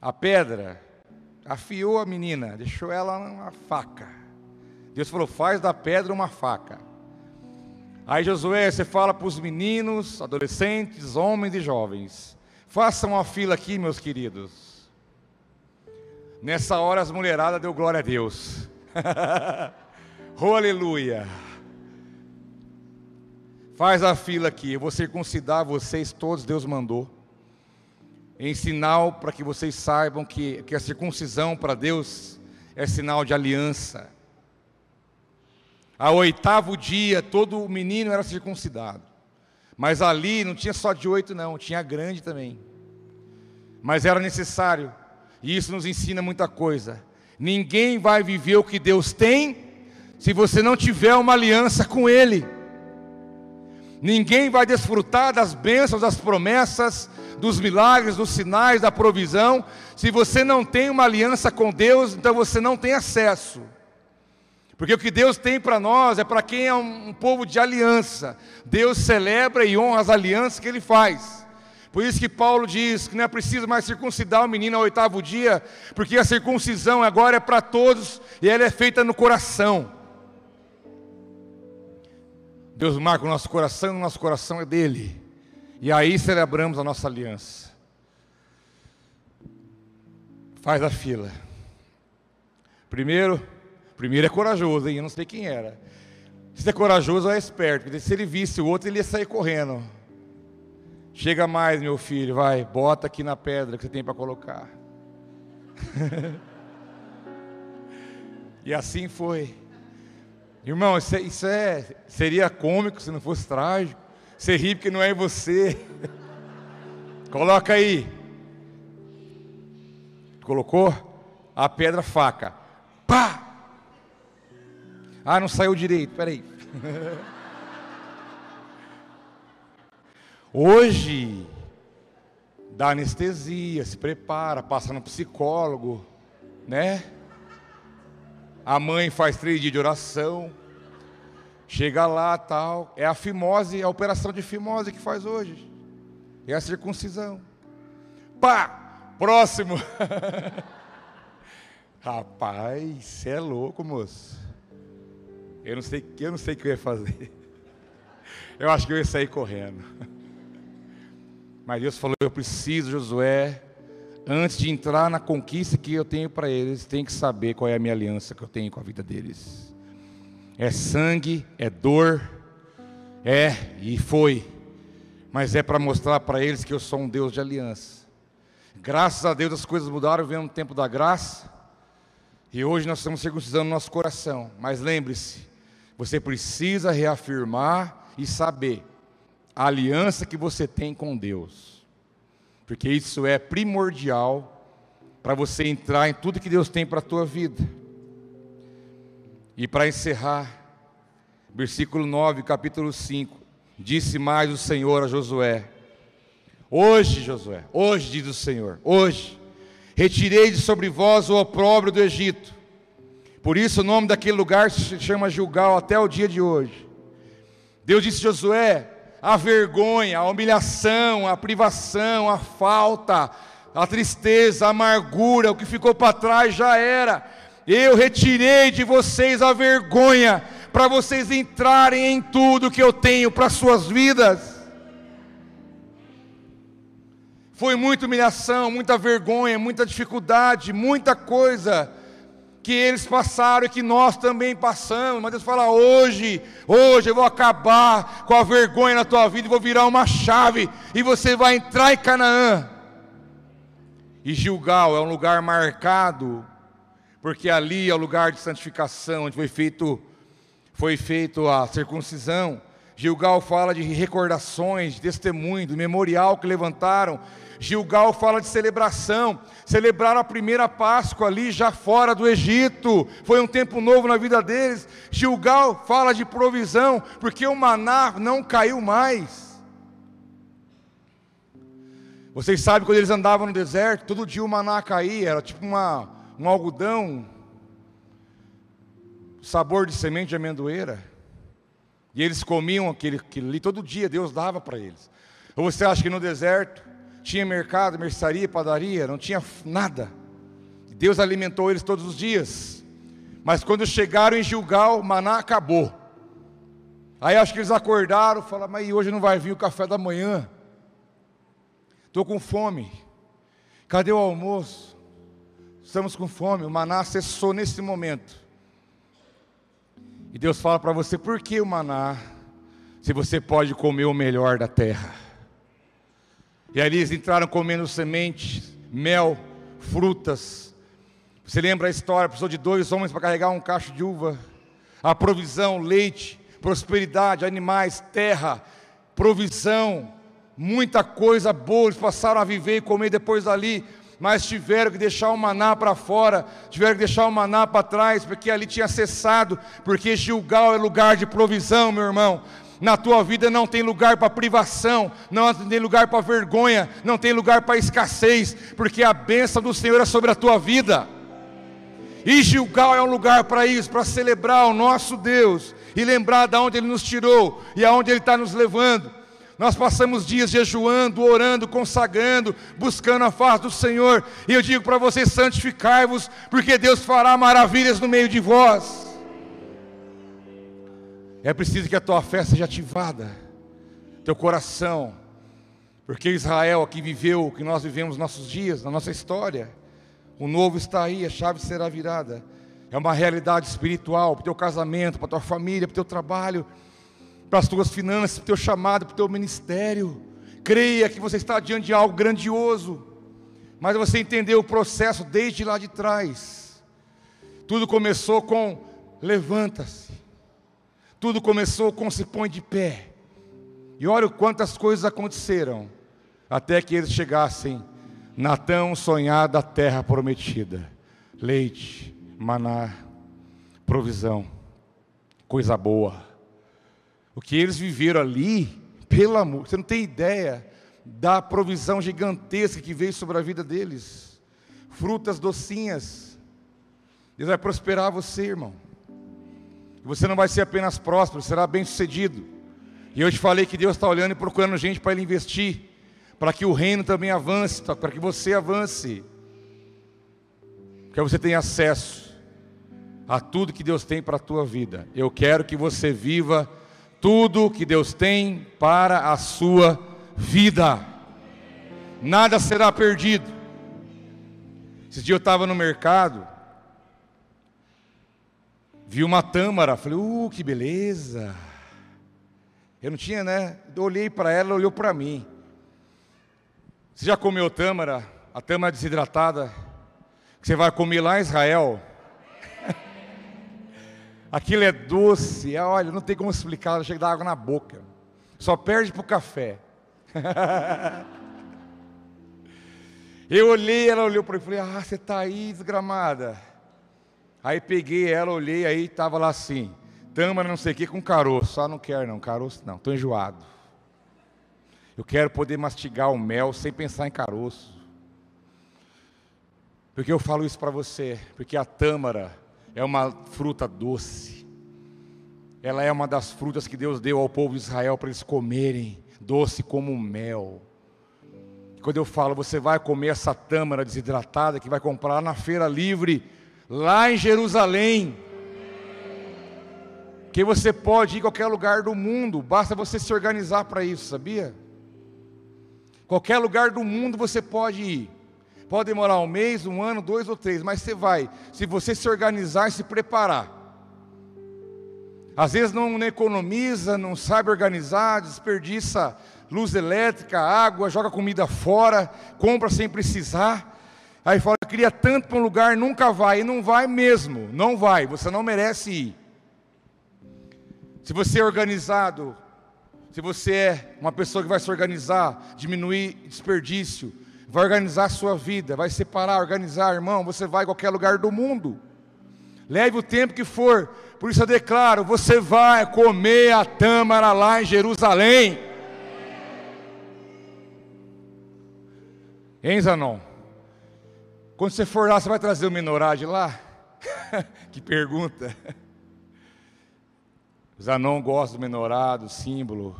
a pedra afiou a menina, deixou ela uma faca. Deus falou: faz da pedra uma faca. Aí Josué, você fala para os meninos, adolescentes, homens e jovens: façam uma fila aqui, meus queridos. Nessa hora as mulheradas deu glória a Deus. oh, aleluia. Faz a fila aqui, eu vou circuncidar vocês todos, Deus mandou. Em sinal para que vocês saibam que, que a circuncisão para Deus é sinal de aliança. A oitavo dia, todo menino era circuncidado. Mas ali não tinha só de oito, não, tinha grande também. Mas era necessário, e isso nos ensina muita coisa. Ninguém vai viver o que Deus tem se você não tiver uma aliança com Ele. Ninguém vai desfrutar das bênçãos, das promessas, dos milagres, dos sinais, da provisão, se você não tem uma aliança com Deus, então você não tem acesso. Porque o que Deus tem para nós é para quem é um, povo de aliança. Deus celebra e honra as alianças que Ele faz. Por isso que Paulo diz que não é preciso mais circuncidar o menino ao oitavo dia, porque a circuncisão agora é para todos e ela é feita no coração. Deus marca o nosso coração, o nosso coração é dele. E aí celebramos a nossa aliança. Faz a fila. Primeiro, primeiro é corajoso, hein? Eu não sei quem era. Se é corajoso, é esperto, porque se ele visse o outro, ele ia sair correndo. Chega mais, meu filho, vai, bota aqui na pedra que você tem para colocar. e assim foi. Irmão, isso, é, isso é, seria cômico se não fosse trágico. Você ri porque não é você. Coloca aí. Colocou? A pedra faca. Pá! Ah, não saiu direito, peraí. Hoje, dá anestesia, se prepara, passa no psicólogo, né? A mãe faz três dias de oração. Chega lá, tal. É a fimose, a operação de fimose que faz hoje. É a circuncisão. Pá! Próximo. Rapaz, você é louco, moço. Eu não sei, eu não sei o que eu ia fazer. Eu acho que eu ia sair correndo. Mas Deus falou: Eu preciso, Josué, antes de entrar na conquista que eu tenho para eles, tem que saber qual é a minha aliança que eu tenho com a vida deles. É sangue, é dor, é e foi, mas é para mostrar para eles que eu sou um Deus de aliança. Graças a Deus as coisas mudaram, vendo no tempo da graça, e hoje nós estamos circuncisando nosso coração. Mas lembre-se, você precisa reafirmar e saber a aliança que você tem com Deus porque isso é primordial para você entrar em tudo que Deus tem para a tua vida. E para encerrar, versículo 9, capítulo 5, disse mais o Senhor a Josué: Hoje, Josué, hoje diz o Senhor, hoje, retirei de sobre vós o opróbrio do Egito. Por isso o nome daquele lugar se chama Gilgal até o dia de hoje. Deus disse a Josué: a vergonha, a humilhação, a privação, a falta, a tristeza, a amargura, o que ficou para trás já era. Eu retirei de vocês a vergonha, para vocês entrarem em tudo que eu tenho para suas vidas. Foi muita humilhação, muita vergonha, muita dificuldade, muita coisa que eles passaram e que nós também passamos. Mas Deus fala: hoje, hoje eu vou acabar com a vergonha na tua vida e vou virar uma chave e você vai entrar em Canaã. E Gilgal é um lugar marcado, porque ali é o lugar de santificação, onde foi feito, foi feito a circuncisão. Gilgal fala de recordações, de testemunho, do memorial que levantaram Gilgal fala de celebração. Celebraram a primeira Páscoa ali, já fora do Egito. Foi um tempo novo na vida deles. Gilgal fala de provisão, porque o maná não caiu mais. Vocês sabem quando eles andavam no deserto, todo dia o maná caía, era tipo uma, um algodão, sabor de semente de amendoeira. E eles comiam aquele, aquele ali, todo dia Deus dava para eles. Ou você acha que no deserto tinha mercado, mercearia, padaria, não tinha nada. Deus alimentou eles todos os dias. Mas quando chegaram em Gilgal, maná acabou. Aí acho que eles acordaram, falaram, mas hoje não vai vir o café da manhã. Estou com fome. Cadê o almoço? Estamos com fome. O maná cessou nesse momento. E Deus fala para você: por que o maná? Se você pode comer o melhor da terra. E aí eles entraram comendo sementes, mel, frutas. Você lembra a história? Precisou de dois homens para carregar um cacho de uva. A provisão, leite, prosperidade, animais, terra, provisão, muita coisa boa. Eles passaram a viver e comer depois dali mas tiveram que deixar o maná para fora, tiveram que deixar o maná para trás, porque ali tinha cessado, porque Gilgal é lugar de provisão, meu irmão. Na tua vida não tem lugar para privação, não tem lugar para vergonha, não tem lugar para escassez, porque a bênção do Senhor é sobre a tua vida. E Gilgal é um lugar para isso, para celebrar o nosso Deus e lembrar de onde Ele nos tirou e aonde Ele está nos levando. Nós passamos dias jejuando, orando, consagrando, buscando a face do Senhor. E eu digo para vocês: santificai-vos, porque Deus fará maravilhas no meio de vós. É preciso que a tua fé seja ativada, teu coração, porque Israel aqui viveu o que nós vivemos nossos dias, na nossa história. O novo está aí, a chave será virada. É uma realidade espiritual para o teu casamento, para a tua família, para o teu trabalho para as tuas finanças, para o teu chamado, para o teu ministério. Creia que você está diante de algo grandioso, mas você entendeu o processo desde lá de trás. Tudo começou com levanta-se, tudo começou com se põe de pé. E olha quantas coisas aconteceram até que eles chegassem na tão sonhada terra prometida: leite, maná, provisão, coisa boa. O que eles viveram ali, pelo amor, você não tem ideia da provisão gigantesca que veio sobre a vida deles. Frutas docinhas. Deus vai prosperar você, irmão. Você não vai ser apenas próspero, será bem sucedido. E eu te falei que Deus está olhando e procurando gente para ele investir, para que o reino também avance, para que você avance, que você tenha acesso a tudo que Deus tem para a tua vida. Eu quero que você viva tudo que Deus tem para a sua vida. Nada será perdido. Esse dia eu estava no mercado, vi uma tâmara, falei, uh, que beleza. Eu não tinha, né? Olhei para ela, ela olhou para mim. Você já comeu tâmara? A tâmara desidratada, que você vai comer lá em Israel. Aquilo é doce, é, olha, não tem como explicar, chega a dar água na boca. Só perde para o café. Eu olhei, ela olhou para mim e falei, ah, você está aí, desgramada. Aí peguei ela, olhei, aí estava lá assim, tâmara não sei o que com caroço. Ah, não quero não, caroço não, estou enjoado. Eu quero poder mastigar o mel sem pensar em caroço. Porque eu falo isso para você, porque a tâmara é uma fruta doce. Ela é uma das frutas que Deus deu ao povo de Israel para eles comerem, doce como mel. Quando eu falo, você vai comer essa tâmara desidratada que vai comprar na feira livre, lá em Jerusalém. Que você pode ir em qualquer lugar do mundo, basta você se organizar para isso, sabia? Qualquer lugar do mundo você pode ir. Pode demorar um mês, um ano, dois ou três, mas você vai, se você se organizar e se preparar. Às vezes não economiza, não sabe organizar, desperdiça luz elétrica, água, joga comida fora, compra sem precisar. Aí fala, queria tanto para um lugar, nunca vai, e não vai mesmo, não vai, você não merece ir. Se você é organizado, se você é uma pessoa que vai se organizar, diminuir desperdício, vai organizar a sua vida, vai separar, organizar, irmão, você vai a qualquer lugar do mundo. Leve o tempo que for. Por isso eu declaro, você vai comer a tâmara lá em Jerusalém. Hein, Zanon? Quando você for lá, você vai trazer o menorá de lá? que pergunta. Zanon gosta do menorá, do símbolo.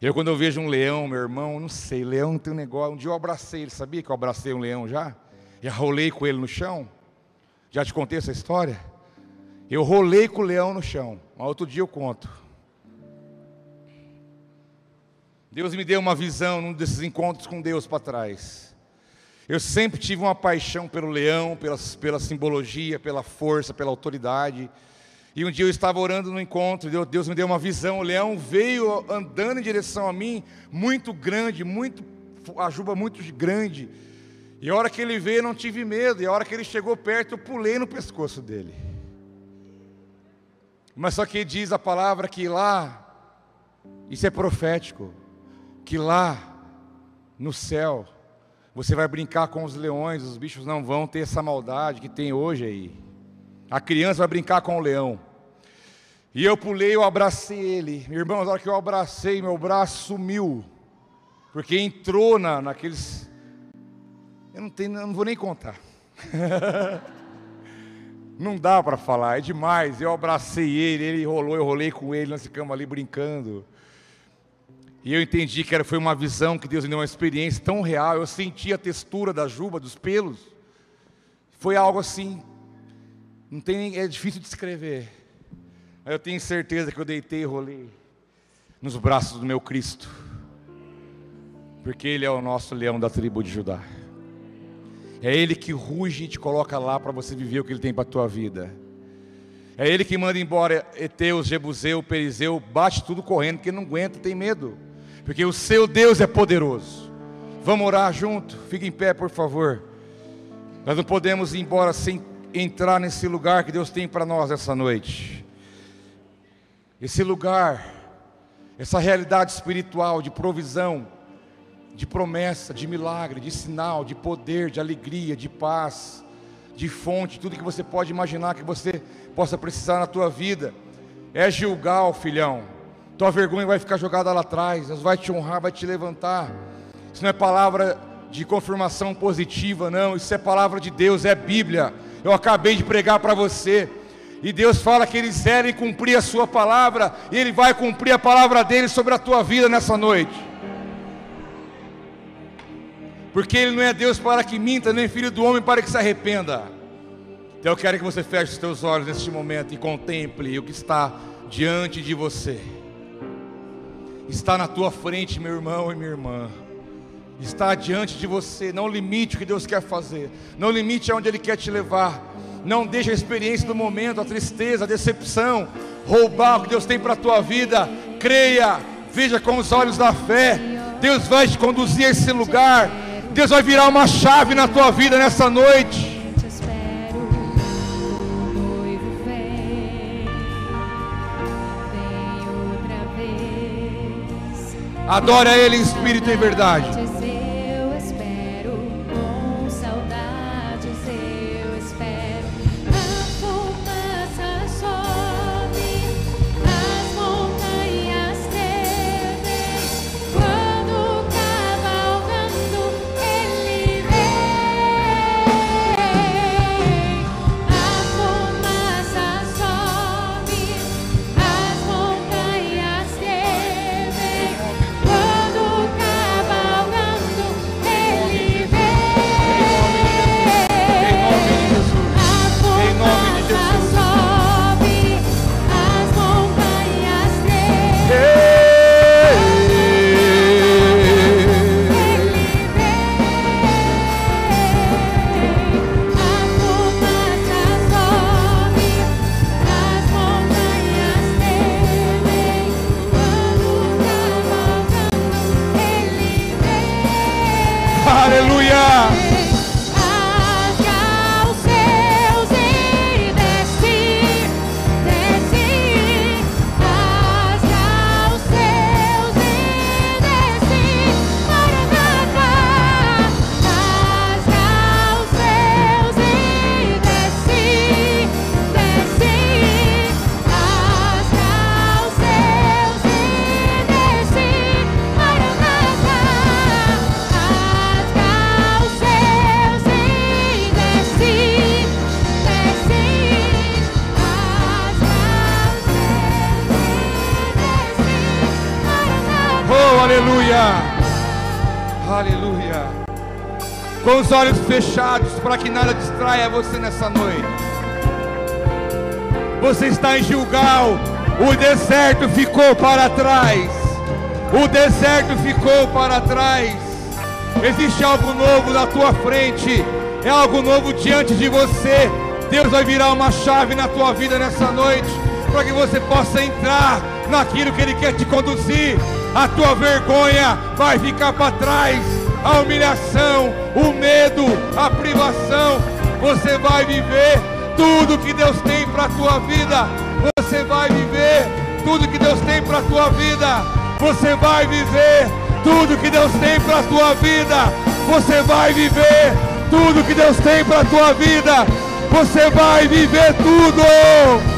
Eu, quando eu vejo um leão, meu irmão, não sei, leão tem um negócio. Um dia eu abracei ele, sabia que eu abracei um leão já? Já rolei com ele no chão. Já te contei essa história? Eu rolei com o leão no chão. Mas outro dia eu conto. Deus me deu uma visão num desses encontros com Deus para trás. Eu sempre tive uma paixão pelo leão, pela, pela simbologia, pela força, pela autoridade. E um dia eu estava orando no encontro, Deus me deu uma visão. O leão veio andando em direção a mim, muito grande, muito, a juba muito grande. E a hora que ele veio, eu não tive medo. E a hora que ele chegou perto, eu pulei no pescoço dele. Mas só que diz a palavra que lá, isso é profético, que lá no céu, você vai brincar com os leões, os bichos não vão ter essa maldade que tem hoje aí. A criança vai brincar com o leão. E eu pulei, eu abracei ele. Irmãos, na hora que eu abracei, meu braço sumiu. Porque entrou na, naqueles. Eu não, tenho, eu não vou nem contar. não dá para falar, é demais. Eu abracei ele, ele rolou, eu rolei com ele, nós ficamos ali brincando. E eu entendi que era, foi uma visão que Deus me deu uma experiência tão real. Eu senti a textura da juba, dos pelos. Foi algo assim, não tem, é difícil de descrever. Eu tenho certeza que eu deitei e rolei nos braços do meu Cristo, porque Ele é o nosso leão da tribo de Judá. É Ele que ruge e te coloca lá para você viver o que Ele tem para a tua vida. É Ele que manda embora Eteus, Jebuseu, Perizeu, bate tudo correndo, porque não aguenta, tem medo. Porque o seu Deus é poderoso. Vamos orar junto? Fique em pé, por favor. Nós não podemos ir embora sem entrar nesse lugar que Deus tem para nós essa noite. Esse lugar, essa realidade espiritual de provisão, de promessa, de milagre, de sinal, de poder, de alegria, de paz, de fonte, tudo que você pode imaginar que você possa precisar na tua vida. É Gilgal, filhão. Tua vergonha vai ficar jogada lá atrás, Deus vai te honrar, vai te levantar. Isso não é palavra de confirmação positiva, não. Isso é palavra de Deus, é Bíblia. Eu acabei de pregar para você. E Deus fala que eles querem cumprir a sua palavra, e Ele vai cumprir a palavra dele sobre a tua vida nessa noite. Porque Ele não é Deus para que minta, nem filho do homem para que se arrependa. Então eu quero que você feche os teus olhos neste momento e contemple o que está diante de você. Está na tua frente, meu irmão e minha irmã. Está diante de você. Não limite o que Deus quer fazer. Não limite aonde Ele quer te levar. Não deixe a experiência do momento, a tristeza, a decepção, roubar o que Deus tem para a tua vida. Creia, veja com os olhos da fé. Deus vai te conduzir a esse lugar. Deus vai virar uma chave na tua vida nessa noite. Adora Ele em espírito e verdade. Com os olhos fechados, para que nada distraia você nessa noite. Você está em Gilgal, o deserto ficou para trás. O deserto ficou para trás. Existe algo novo na tua frente. É algo novo diante de você. Deus vai virar uma chave na tua vida nessa noite. Para que você possa entrar naquilo que Ele quer te conduzir. A tua vergonha vai ficar para trás. A humilhação, o medo, a privação. Você vai viver tudo que Deus tem para a tua vida. Você vai viver tudo que Deus tem para a tua vida. Você vai viver tudo que Deus tem para a tua vida. Você vai viver tudo que Deus tem para a tua vida. Você vai viver tudo.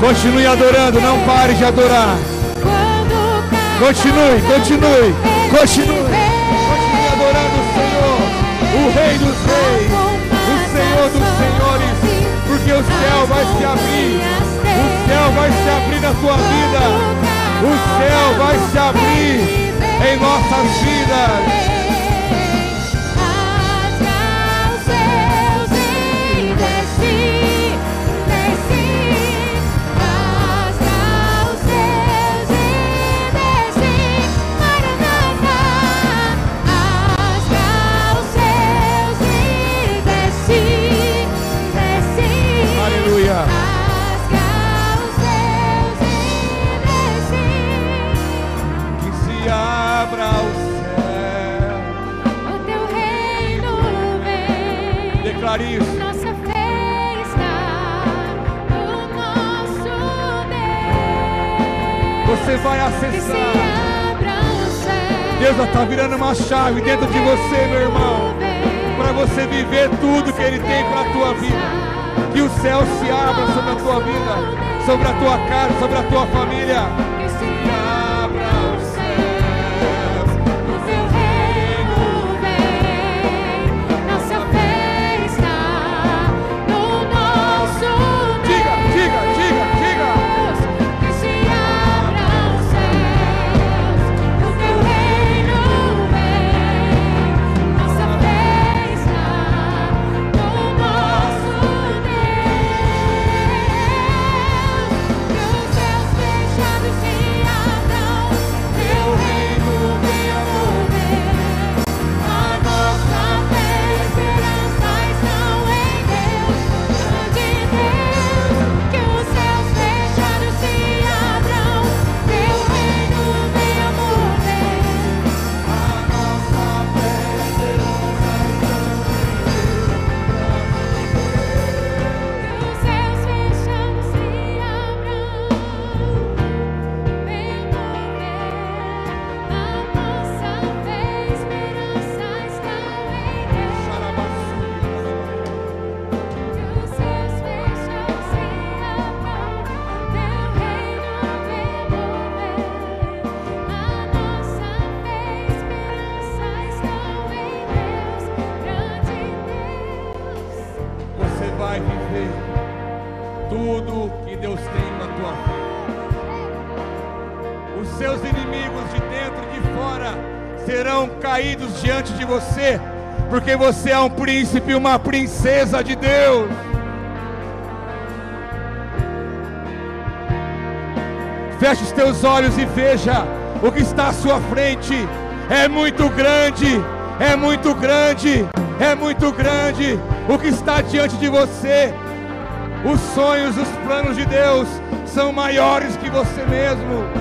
Continue adorando, não pare de adorar. Continue, continue, continue. Continue adorando o Senhor, o Rei dos Reis, o Senhor dos Senhores, porque o céu vai se abrir, o céu vai se abrir na tua vida, o céu vai se abrir em nossas vidas. Nossa fé está no nosso Deus. Você vai acessar. Deus está virando uma chave dentro de você, meu irmão. Para você viver tudo que Ele tem para a tua vida. Que o céu se abra sobre a tua vida, sobre a tua casa, sobre a tua família. Porque você é um príncipe, uma princesa de Deus. Feche os teus olhos e veja o que está à sua frente. É muito grande, é muito grande, é muito grande o que está diante de você. Os sonhos, os planos de Deus são maiores que você mesmo.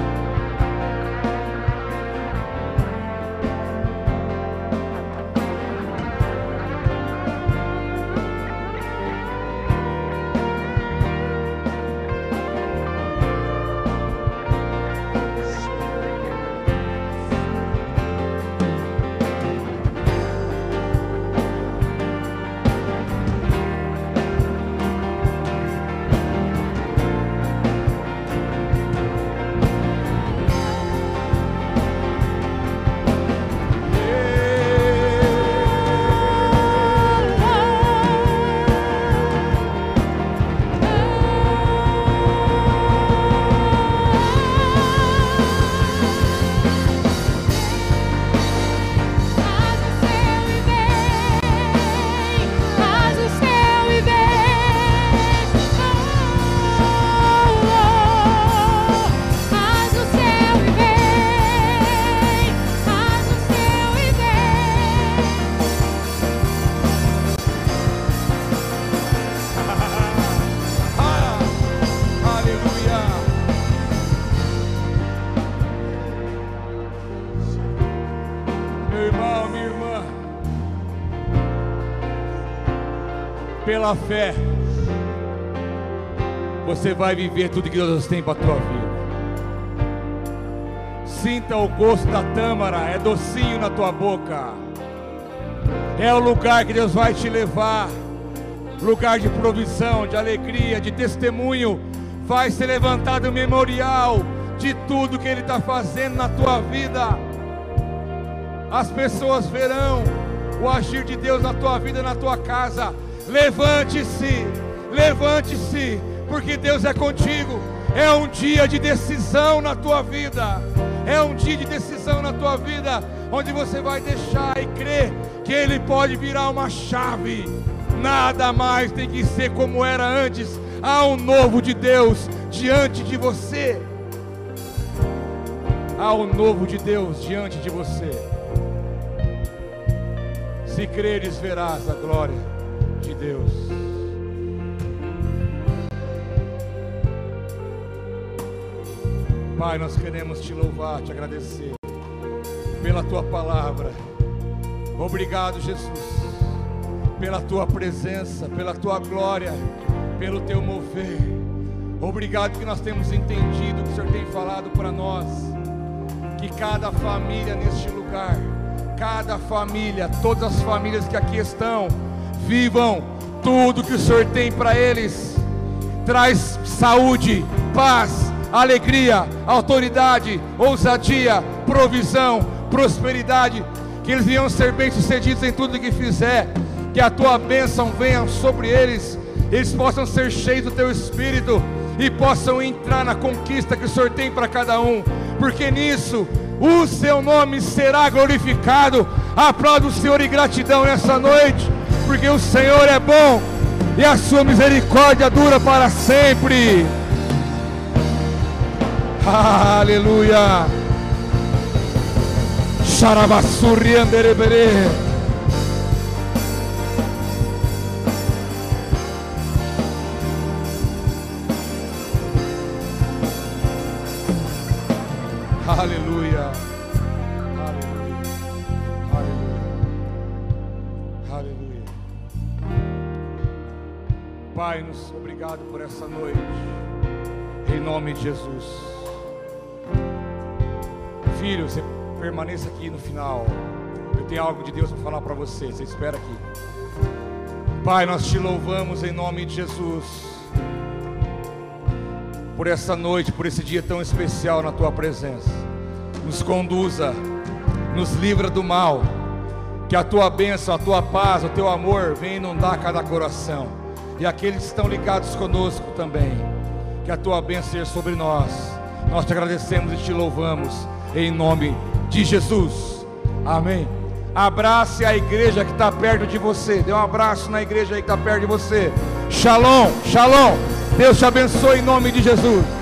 Pela fé, você vai viver tudo que Deus tem para a tua vida. Sinta o gosto da tâmara, é docinho na tua boca. É o lugar que Deus vai te levar. Lugar de provisão, de alegria, de testemunho. Vai ser levantado o memorial de tudo que Ele está fazendo na tua vida. As pessoas verão o agir de Deus na tua vida, na tua casa. Levante-se, levante-se, porque Deus é contigo. É um dia de decisão na tua vida. É um dia de decisão na tua vida, onde você vai deixar e crer que Ele pode virar uma chave. Nada mais tem que ser como era antes. Há um novo de Deus diante de você. Há um novo de Deus diante de você. Se creres, verás a glória Deus. Pai, nós queremos te louvar, te agradecer pela tua palavra. Obrigado, Jesus, pela tua presença, pela tua glória, pelo teu mover. Obrigado que nós temos entendido o que o Senhor tem falado para nós. Que cada família neste lugar, cada família, todas as famílias que aqui estão, vivam tudo que o Senhor tem para eles. Traz saúde, paz, alegria, autoridade, ousadia, provisão, prosperidade, que eles venham ser bem-sucedidos em tudo que fizer, que a tua bênção venha sobre eles, eles possam ser cheios do teu espírito e possam entrar na conquista que o Senhor tem para cada um, porque nisso o seu nome será glorificado. Aplauda o Senhor e gratidão nessa noite, porque o Senhor é bom e a sua misericórdia dura para sempre. Aleluia. Xarabassuri anderebere. Obrigado por essa noite. Em nome de Jesus. Filho, você permaneça aqui no final. Eu tenho algo de Deus para falar para você. Você espera aqui. Pai, nós te louvamos em nome de Jesus. Por essa noite, por esse dia tão especial na tua presença. Nos conduza, nos livra do mal. Que a tua bênção, a tua paz, o teu amor venha inundar cada coração. E aqueles que estão ligados conosco também. Que a tua bênção seja sobre nós. Nós te agradecemos e te louvamos em nome de Jesus. Amém. Abrace a igreja que está perto de você. Dê um abraço na igreja que está perto de você. Shalom, shalom. Deus te abençoe em nome de Jesus.